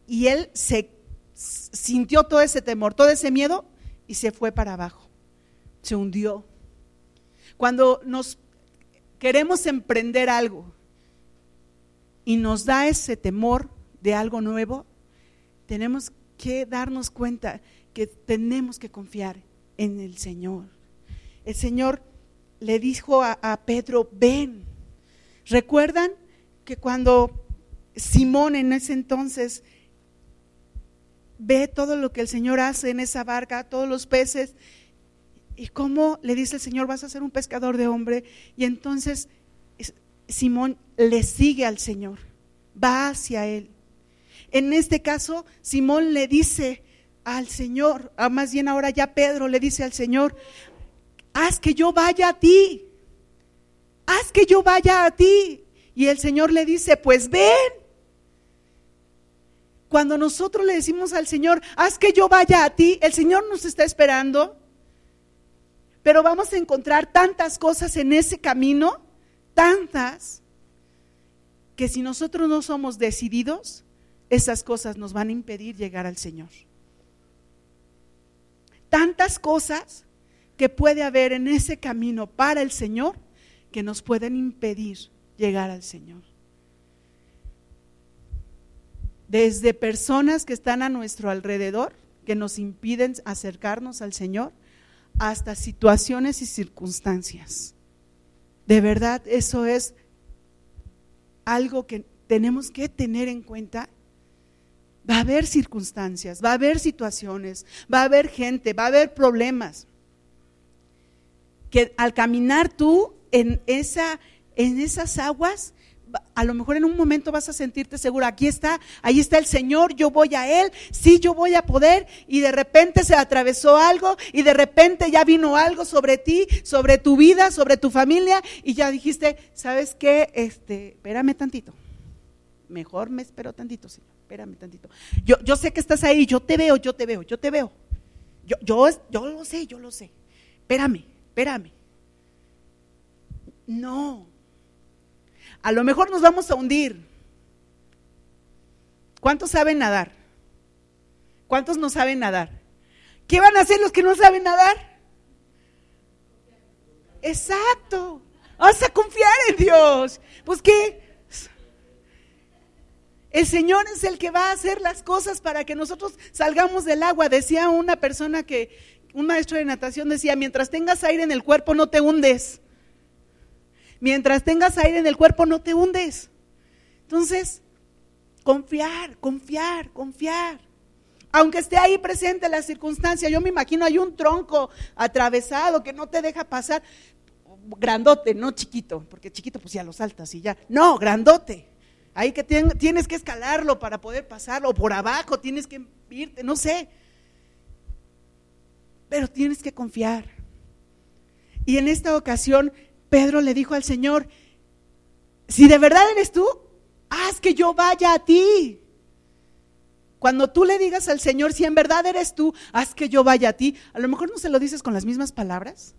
Speaker 1: y él se sintió todo ese temor, todo ese miedo y se fue para abajo, se hundió. Cuando nos queremos emprender algo y nos da ese temor de algo nuevo, tenemos que darnos cuenta que tenemos que confiar en el Señor. El Señor le dijo a, a Pedro, ven. ¿Recuerdan que cuando Simón en ese entonces ve todo lo que el Señor hace en esa barca, todos los peces, y cómo le dice el Señor, vas a ser un pescador de hombre. Y entonces Simón le sigue al Señor, va hacia él. En este caso, Simón le dice al Señor, a más bien ahora ya Pedro le dice al Señor, haz que yo vaya a ti, haz que yo vaya a ti. Y el Señor le dice, pues ven. Cuando nosotros le decimos al Señor, haz que yo vaya a ti, el Señor nos está esperando. Pero vamos a encontrar tantas cosas en ese camino, tantas, que si nosotros no somos decididos, esas cosas nos van a impedir llegar al Señor. Tantas cosas que puede haber en ese camino para el Señor que nos pueden impedir llegar al Señor desde personas que están a nuestro alrededor, que nos impiden acercarnos al Señor, hasta situaciones y circunstancias. De verdad, eso es algo que tenemos que tener en cuenta. Va a haber circunstancias, va a haber situaciones, va a haber gente, va a haber problemas. Que al caminar tú en, en esas aguas, a lo mejor en un momento vas a sentirte segura, aquí está, ahí está el Señor, yo voy a Él, sí, yo voy a poder, y de repente se atravesó algo, y de repente ya vino algo sobre ti, sobre tu vida, sobre tu familia, y ya dijiste, ¿sabes qué? Este, espérame tantito, mejor me espero tantito, Señor, espérame tantito. Yo, yo sé que estás ahí, yo te veo, yo te veo, yo te veo. yo, yo, yo lo sé, yo lo sé. Espérame, espérame. No. A lo mejor nos vamos a hundir. ¿Cuántos saben nadar? ¿Cuántos no saben nadar? ¿Qué van a hacer los que no saben nadar? Exacto. Vas a confiar en Dios. Pues qué. El Señor es el que va a hacer las cosas para que nosotros salgamos del agua. Decía una persona que, un maestro de natación decía, mientras tengas aire en el cuerpo no te hundes. Mientras tengas aire en el cuerpo no te hundes. Entonces, confiar, confiar, confiar. Aunque esté ahí presente la circunstancia, yo me imagino hay un tronco atravesado que no te deja pasar, grandote, no chiquito, porque chiquito pues ya lo saltas y ya. No, grandote. Ahí que tienes que escalarlo para poder pasarlo, o por abajo tienes que irte, no sé. Pero tienes que confiar. Y en esta ocasión, Pedro le dijo al Señor, si de verdad eres tú, haz que yo vaya a ti. Cuando tú le digas al Señor, si en verdad eres tú, haz que yo vaya a ti. A lo mejor no se lo dices con las mismas palabras,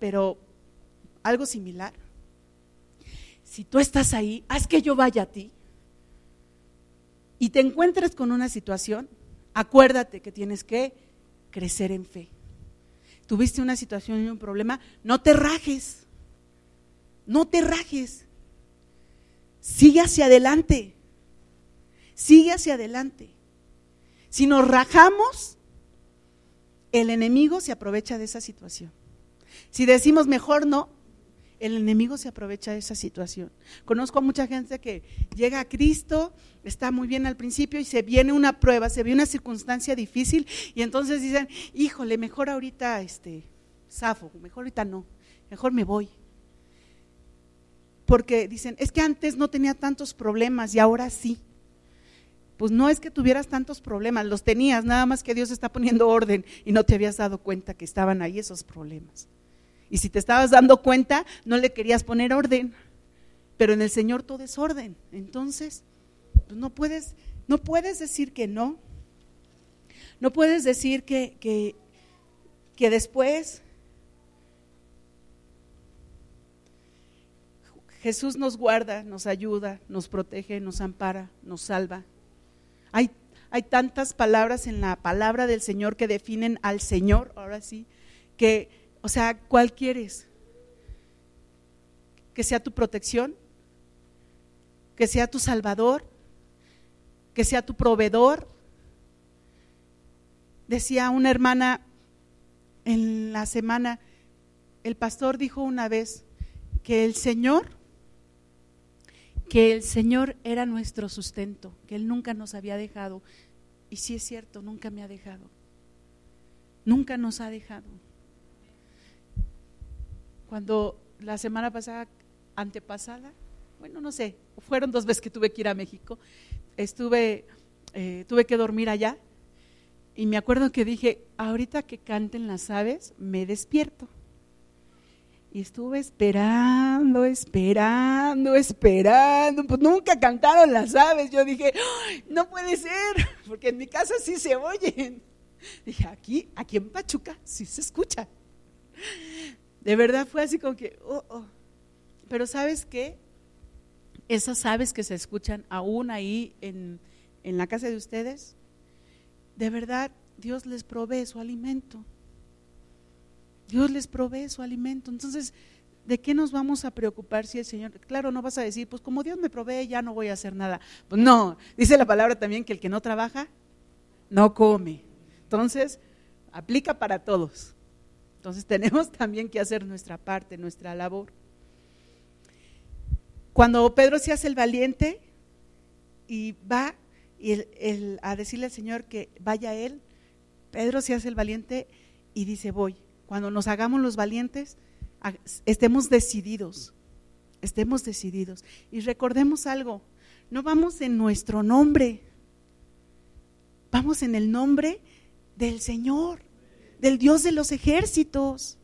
Speaker 1: pero algo similar si tú estás ahí, haz que yo vaya a ti y te encuentres con una situación, acuérdate que tienes que crecer en fe. Tuviste una situación y un problema, no te rajes, no te rajes, sigue hacia adelante, sigue hacia adelante. Si nos rajamos, el enemigo se aprovecha de esa situación. Si decimos mejor no, el enemigo se aprovecha de esa situación. Conozco a mucha gente que llega a Cristo, está muy bien al principio y se viene una prueba, se viene una circunstancia difícil y entonces dicen, híjole, mejor ahorita este, zafo, mejor ahorita no, mejor me voy. Porque dicen, es que antes no tenía tantos problemas y ahora sí. Pues no es que tuvieras tantos problemas, los tenías, nada más que Dios está poniendo orden y no te habías dado cuenta que estaban ahí esos problemas. Y si te estabas dando cuenta, no le querías poner orden. Pero en el Señor todo es orden. Entonces, pues no puedes, no puedes decir que no. No puedes decir que, que, que después Jesús nos guarda, nos ayuda, nos protege, nos ampara, nos salva. Hay, hay tantas palabras en la palabra del Señor que definen al Señor, ahora sí, que o sea, ¿cuál quieres? Que sea tu protección, que sea tu salvador, que sea tu proveedor. Decía una hermana en la semana, el pastor dijo una vez que el Señor, que el Señor era nuestro sustento, que Él nunca nos había dejado. Y sí es cierto, nunca me ha dejado. Nunca nos ha dejado. Cuando la semana pasada, antepasada, bueno, no sé, fueron dos veces que tuve que ir a México, estuve, eh, tuve que dormir allá y me acuerdo que dije, ahorita que canten las aves, me despierto. Y estuve esperando, esperando, esperando. Pues nunca cantaron las aves. Yo dije, no puede ser, porque en mi casa sí se oyen. Dije, aquí, aquí en Pachuca sí se escucha. De verdad fue así como que, oh, oh. Pero ¿sabes qué? Esas aves que se escuchan aún ahí en, en la casa de ustedes, de verdad Dios les provee su alimento. Dios les provee su alimento. Entonces, ¿de qué nos vamos a preocupar si el Señor, claro, no vas a decir, pues como Dios me provee, ya no voy a hacer nada. Pues no, dice la palabra también que el que no trabaja, no come. Entonces, aplica para todos. Entonces tenemos también que hacer nuestra parte, nuestra labor. Cuando Pedro se hace el valiente y va a decirle al Señor que vaya él, Pedro se hace el valiente y dice, voy. Cuando nos hagamos los valientes, estemos decididos, estemos decididos. Y recordemos algo, no vamos en nuestro nombre, vamos en el nombre del Señor del Dios de los ejércitos.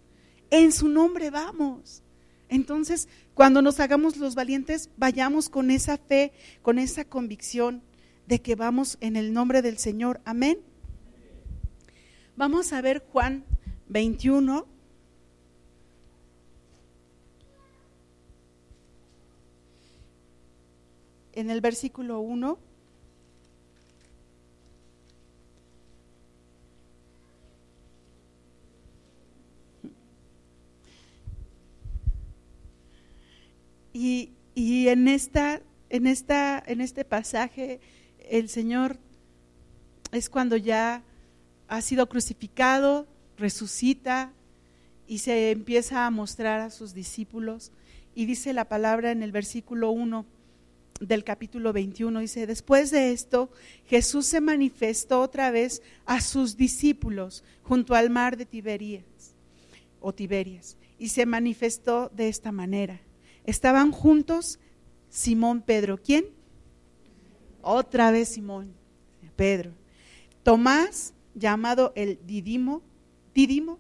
Speaker 1: En su nombre vamos. Entonces, cuando nos hagamos los valientes, vayamos con esa fe, con esa convicción de que vamos en el nombre del Señor. Amén. Vamos a ver Juan 21. En el versículo 1. Y, en, esta, en, esta, en este pasaje el Señor es cuando ya ha sido crucificado, resucita y se empieza a mostrar a sus discípulos. Y dice la palabra en el versículo 1 del capítulo 21, dice, después de esto, Jesús se manifestó otra vez a sus discípulos junto al mar de Tiberias o Tiberias y se manifestó de esta manera. Estaban juntos Simón Pedro. ¿Quién? Otra vez Simón, Pedro. Tomás, llamado el Didimo, Didimo,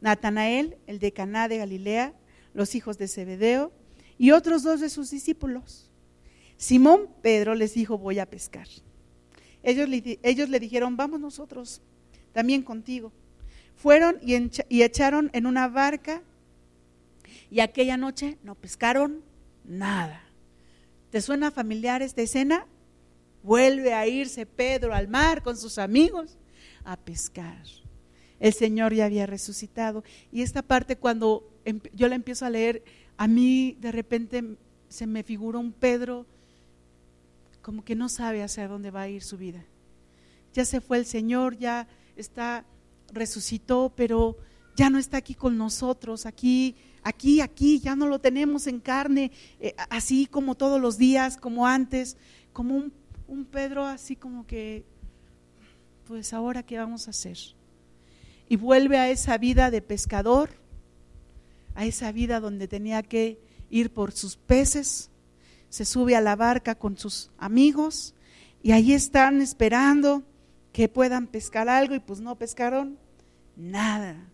Speaker 1: Natanael, el de Caná de Galilea, los hijos de Zebedeo y otros dos de sus discípulos. Simón Pedro les dijo, voy a pescar. Ellos le, ellos le dijeron, vamos nosotros también contigo. Fueron y, y echaron en una barca y aquella noche no pescaron nada. ¿Te suena familiar esta escena? Vuelve a irse Pedro al mar con sus amigos a pescar. El Señor ya había resucitado. Y esta parte cuando yo la empiezo a leer, a mí de repente se me figura un Pedro como que no sabe hacia dónde va a ir su vida. Ya se fue el Señor, ya está, resucitó, pero ya no está aquí con nosotros, aquí aquí, aquí, ya no lo tenemos en carne, eh, así como todos los días, como antes, como un, un Pedro así como que, pues ahora qué vamos a hacer. Y vuelve a esa vida de pescador, a esa vida donde tenía que ir por sus peces, se sube a la barca con sus amigos y ahí están esperando que puedan pescar algo y pues no pescaron nada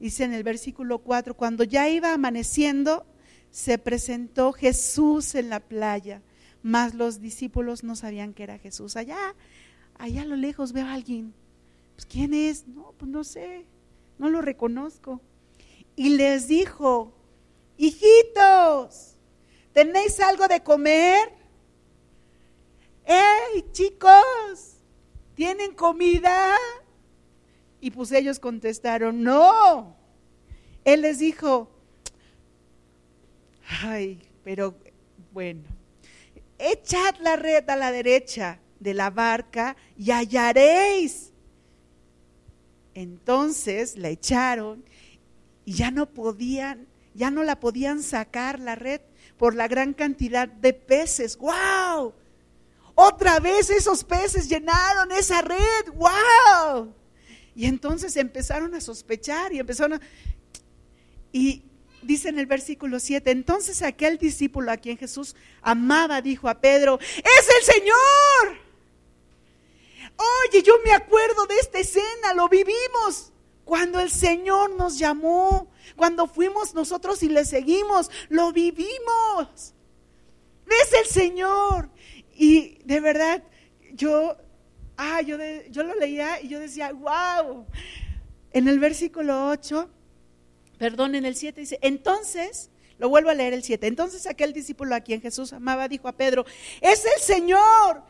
Speaker 1: dice en el versículo 4, cuando ya iba amaneciendo, se presentó Jesús en la playa, mas los discípulos no sabían que era Jesús. Allá, allá a lo lejos veo a alguien. Pues, ¿Quién es? No, pues no sé, no lo reconozco. Y les dijo, hijitos, ¿tenéis algo de comer? ¡Hey, chicos! ¿Tienen comida? Y pues ellos contestaron, no. Él les dijo, ay, pero bueno, echad la red a la derecha de la barca y hallaréis. Entonces la echaron y ya no podían, ya no la podían sacar la red por la gran cantidad de peces. ¡Wow! Otra vez esos peces llenaron esa red. ¡Wow! Y entonces empezaron a sospechar y empezaron a... Y dice en el versículo 7, entonces aquel discípulo a quien Jesús amaba dijo a Pedro, es el Señor. Oye, yo me acuerdo de esta escena, lo vivimos cuando el Señor nos llamó, cuando fuimos nosotros y le seguimos, lo vivimos. Es el Señor. Y de verdad, yo ah, yo, yo lo leía y yo decía, wow. En el versículo 8, perdón, en el 7 dice, entonces, lo vuelvo a leer el 7, entonces aquel discípulo a quien Jesús amaba dijo a Pedro, es el Señor,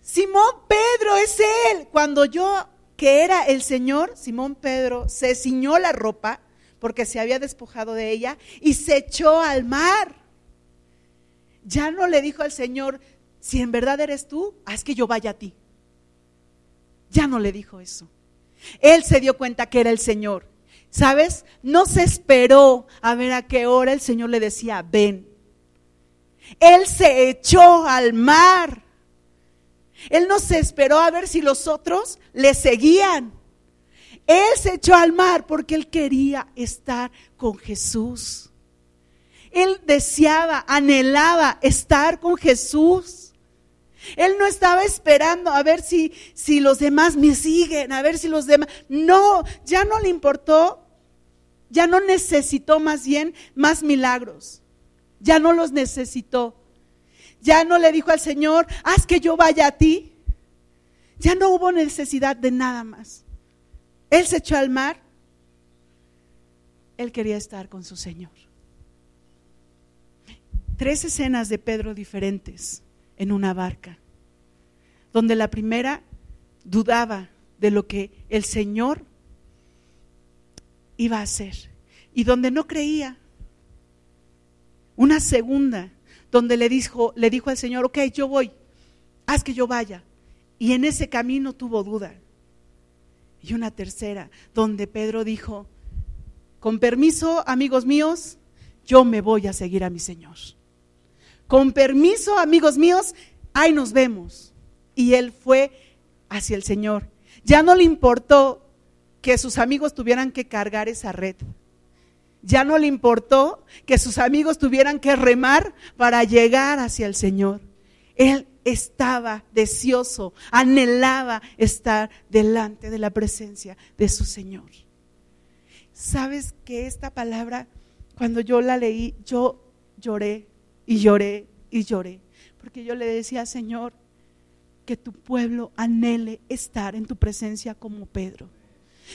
Speaker 1: Simón Pedro es él. Cuando yo, que era el Señor, Simón Pedro, se ciñó la ropa porque se había despojado de ella y se echó al mar. Ya no le dijo al Señor, si en verdad eres tú, haz que yo vaya a ti. Ya no le dijo eso. Él se dio cuenta que era el Señor. ¿Sabes? No se esperó a ver a qué hora el Señor le decía, ven. Él se echó al mar. Él no se esperó a ver si los otros le seguían. Él se echó al mar porque él quería estar con Jesús. Él deseaba, anhelaba estar con Jesús. Él no estaba esperando a ver si, si los demás me siguen, a ver si los demás... No, ya no le importó, ya no necesitó más bien más milagros, ya no los necesitó. Ya no le dijo al Señor, haz que yo vaya a ti. Ya no hubo necesidad de nada más. Él se echó al mar. Él quería estar con su Señor. Tres escenas de Pedro diferentes en una barca, donde la primera dudaba de lo que el Señor iba a hacer y donde no creía. Una segunda, donde le dijo, le dijo al Señor, ok, yo voy, haz que yo vaya. Y en ese camino tuvo duda. Y una tercera, donde Pedro dijo, con permiso, amigos míos, yo me voy a seguir a mi Señor. Con permiso, amigos míos, ahí nos vemos. Y él fue hacia el Señor. Ya no le importó que sus amigos tuvieran que cargar esa red. Ya no le importó que sus amigos tuvieran que remar para llegar hacia el Señor. Él estaba deseoso, anhelaba estar delante de la presencia de su Señor. ¿Sabes que esta palabra, cuando yo la leí, yo lloré y lloré y lloré? Porque yo le decía, Señor, que tu pueblo anhele estar en tu presencia como Pedro.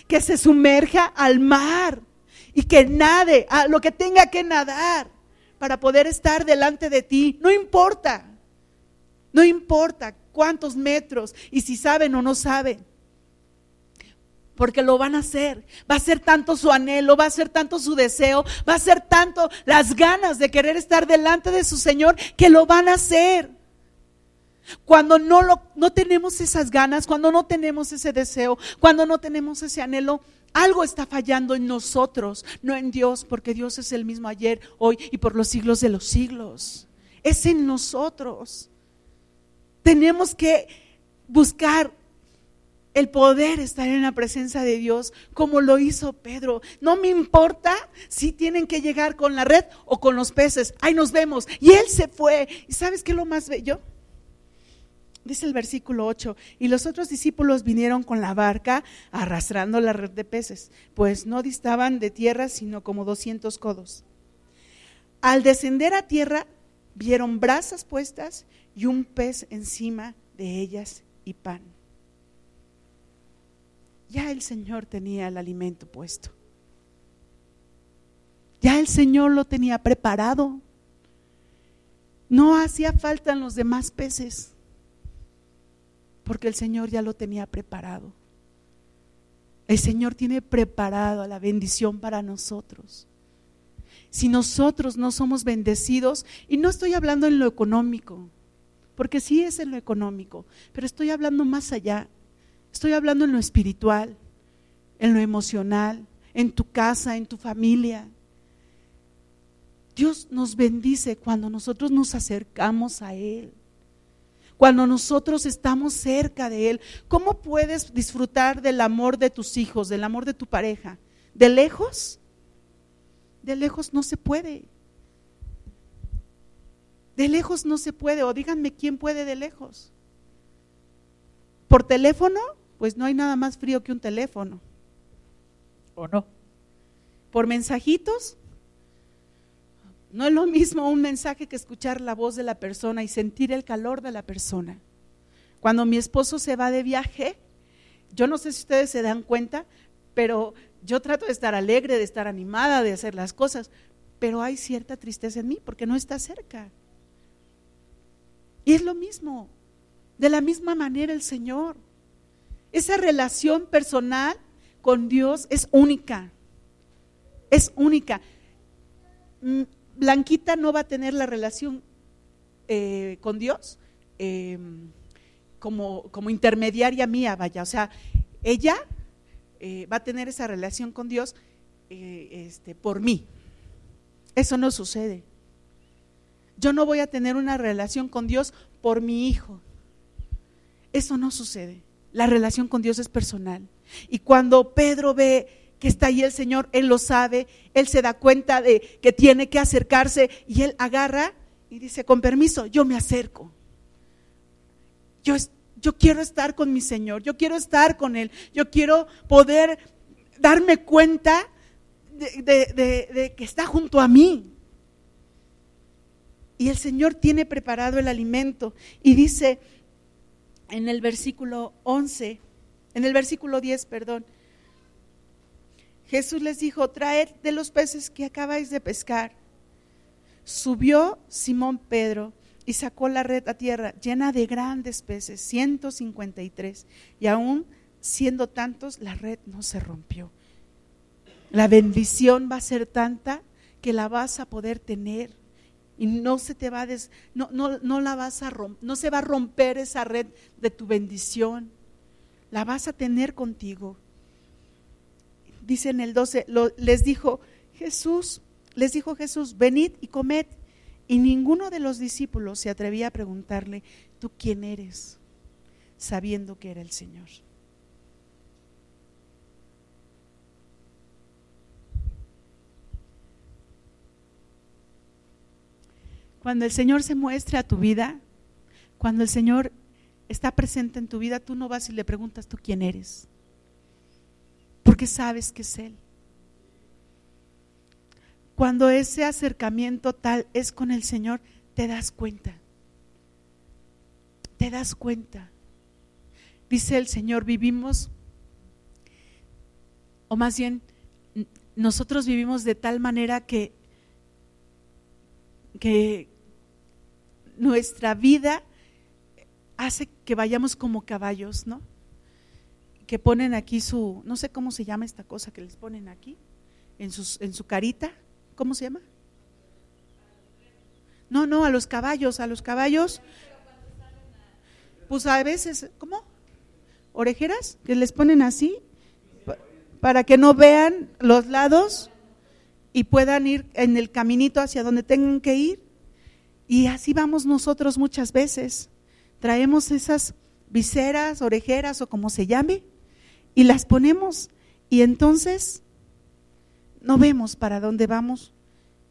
Speaker 1: Que se sumerja al mar y que nade a lo que tenga que nadar para poder estar delante de ti. No importa, no importa cuántos metros y si saben o no saben. Porque lo van a hacer. Va a ser tanto su anhelo, va a ser tanto su deseo, va a ser tanto las ganas de querer estar delante de su Señor que lo van a hacer. Cuando no, lo, no tenemos esas ganas, cuando no tenemos ese deseo, cuando no tenemos ese anhelo, algo está fallando en nosotros, no en Dios, porque Dios es el mismo ayer, hoy y por los siglos de los siglos. Es en nosotros. Tenemos que buscar el poder estar en la presencia de Dios como lo hizo Pedro. No me importa si tienen que llegar con la red o con los peces. Ahí nos vemos. Y él se fue. ¿Y sabes qué es lo más bello? Dice el versículo 8, y los otros discípulos vinieron con la barca arrastrando la red de peces, pues no distaban de tierra sino como 200 codos. Al descender a tierra, vieron brasas puestas y un pez encima de ellas y pan. Ya el Señor tenía el alimento puesto. Ya el Señor lo tenía preparado. No hacía falta en los demás peces porque el Señor ya lo tenía preparado. El Señor tiene preparado la bendición para nosotros. Si nosotros no somos bendecidos, y no estoy hablando en lo económico, porque sí es en lo económico, pero estoy hablando más allá. Estoy hablando en lo espiritual, en lo emocional, en tu casa, en tu familia. Dios nos bendice cuando nosotros nos acercamos a Él cuando nosotros estamos cerca de Él. ¿Cómo puedes disfrutar del amor de tus hijos, del amor de tu pareja? ¿De lejos? De lejos no se puede. De lejos no se puede. O díganme quién puede de lejos. ¿Por teléfono? Pues no hay nada más frío que un teléfono. ¿O no? ¿Por mensajitos? No es lo mismo un mensaje que escuchar la voz de la persona y sentir el calor de la persona. Cuando mi esposo se va de viaje, yo no sé si ustedes se dan cuenta, pero yo trato de estar alegre, de estar animada, de hacer las cosas, pero hay cierta tristeza en mí porque no está cerca. Y es lo mismo, de la misma manera el Señor. Esa relación personal con Dios es única, es única. Mm, Blanquita no va a tener la relación eh, con Dios em, como, como, intermediaria mía, vaya. O sea, ella eh, va a tener esa relación con Dios eh, este, por mí. Eso no sucede. Yo no voy a tener una relación con Dios por mi hijo. Eso no sucede. La relación con Dios es personal. Y cuando Pedro ve que está ahí el Señor, Él lo sabe, Él se da cuenta de que tiene que acercarse y Él agarra y dice, con permiso, yo me acerco. Yo, quiero estar con mi Señor, yo quiero estar con Él, yo quiero poder darme cuenta de que está junto a mí. Y el Señor tiene preparado el alimento. Y dice en el versículo 11, en el versículo 10, perdón, Jesús les dijo, traed de los peces que acabáis de pescar. Subió Simón Pedro y sacó la red a tierra llena de grandes peces, 153. Y aún siendo tantos, la red no se rompió. La bendición va a ser tanta que la vas a poder tener y no se te va a no, no, no la vas a no se va a romper esa red de tu bendición. La vas a tener contigo. Dice en el 12, les dijo Jesús, les dijo Jesús, venid y comed. Y ninguno de los discípulos se atrevía a preguntarle, ¿tú quién eres? Sabiendo que era el Señor. Cuando el Señor se muestra a tu vida, cuando el Señor está presente en tu vida, tú no vas y le preguntas tú quién eres, porque sabes que es Él. Cuando ese acercamiento tal es con el Señor, te das cuenta. Te das cuenta. Dice el Señor, vivimos, o más bien, nosotros vivimos de tal manera que, que nuestra vida hace que vayamos como caballos, ¿no? Que ponen aquí su, no sé cómo se llama esta cosa que les ponen aquí, en, sus, en su carita, ¿cómo se llama? No, no, a los caballos, a los caballos. Pues a veces, ¿cómo? Orejeras, que les ponen así, para que no vean los lados y puedan ir en el caminito hacia donde tengan que ir. Y así vamos nosotros muchas veces. Traemos esas viseras, orejeras o como se llame, y las ponemos y entonces no vemos para dónde vamos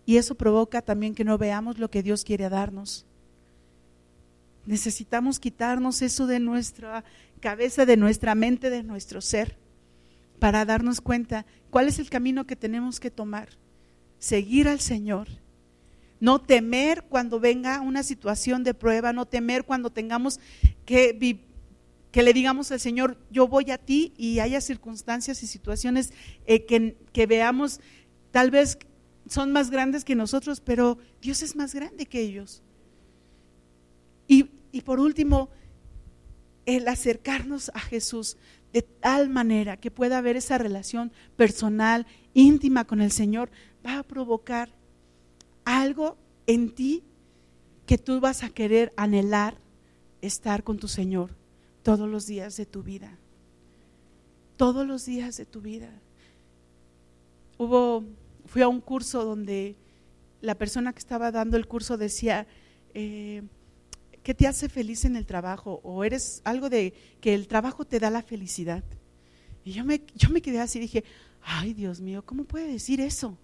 Speaker 1: y eso provoca también que no veamos lo que Dios quiere darnos. Necesitamos quitarnos eso de nuestra cabeza, de nuestra mente, de nuestro ser, para darnos cuenta cuál es el camino que tenemos que tomar. Seguir al Señor no temer cuando venga una situación de prueba, no temer cuando tengamos que, que le digamos al Señor, yo voy a ti y haya circunstancias y situaciones eh, que, que veamos, tal vez son más grandes que nosotros, pero Dios es más grande que ellos. Y, y, por último, el acercarnos a Jesús de tal manera que pueda haber esa relación personal, íntima con el Señor, va a provocar algo en ti que tú vas a querer anhelar estar con tu Señor todos los días de tu vida. Todos los días de tu vida. Hubo, fui a un curso donde la persona que estaba dando el curso decía, eh, ¿qué te hace feliz en el trabajo? O eres algo de que el trabajo te da la felicidad. Y yo me, yo me quedé así y dije, ay Dios mío, ¿cómo puede decir eso?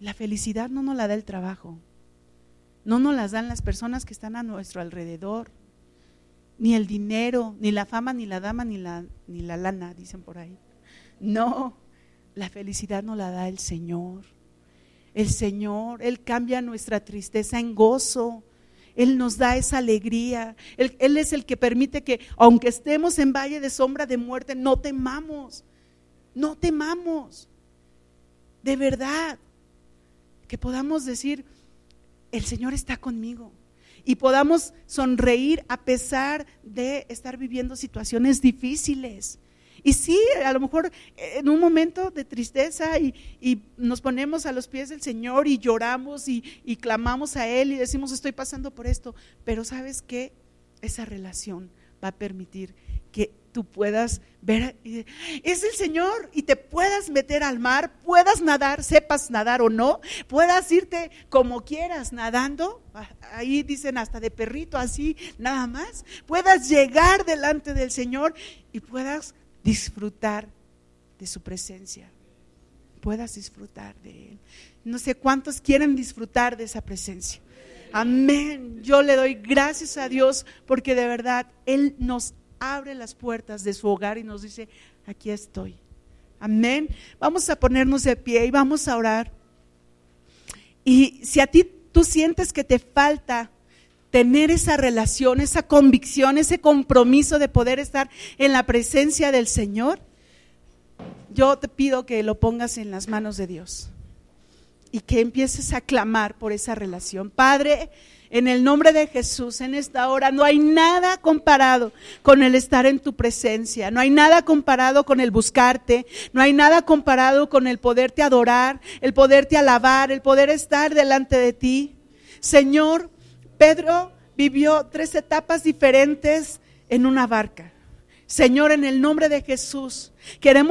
Speaker 1: La felicidad no nos la da el trabajo, no nos las dan las personas que están a nuestro alrededor, ni el dinero, ni la fama, ni la dama, ni la, ni la lana, dicen por ahí. No, la felicidad nos la da el Señor. El Señor, Él cambia nuestra tristeza en gozo. Él nos da esa alegría. Él, Él, es el que permite que, aunque estemos en valle de sombra de muerte, no temamos. No temamos. De verdad que podamos decir, el Señor está conmigo y podamos sonreír a pesar de estar viviendo situaciones difíciles. Y sí, a lo mejor en un momento de tristeza y, nos ponemos a los pies del Señor y lloramos y, y, clamamos a Él y decimos estoy pasando por esto, pero sabes que esa relación va a permitir que tú puedas ver, es el Señor y te puedas meter al mar, puedas nadar, sepas nadar o no, puedas irte como quieras nadando, ahí dicen hasta de perrito así, nada más, puedas llegar delante del Señor y puedas disfrutar de su presencia, puedas disfrutar de Él. No sé cuántos quieren disfrutar de esa presencia. Amén. Yo le doy gracias a Dios porque de verdad Él nos abre las puertas de su hogar y nos dice, aquí estoy. Amén. Vamos a ponernos de pie y vamos a orar. Y si a ti tú sientes que te falta tener esa relación, esa convicción, ese compromiso de poder estar en la presencia del Señor, yo te pido que lo pongas en las manos de Dios y que empieces a clamar por esa relación. Padre, en el nombre de Jesús, en esta hora, no hay nada comparado con el estar en tu presencia, no hay nada comparado con el buscarte, no hay nada comparado con el poderte adorar, el poderte alabar, el poder estar delante de ti. Señor, Pedro vivió tres etapas diferentes en una barca. Señor, en el nombre de Jesús, queremos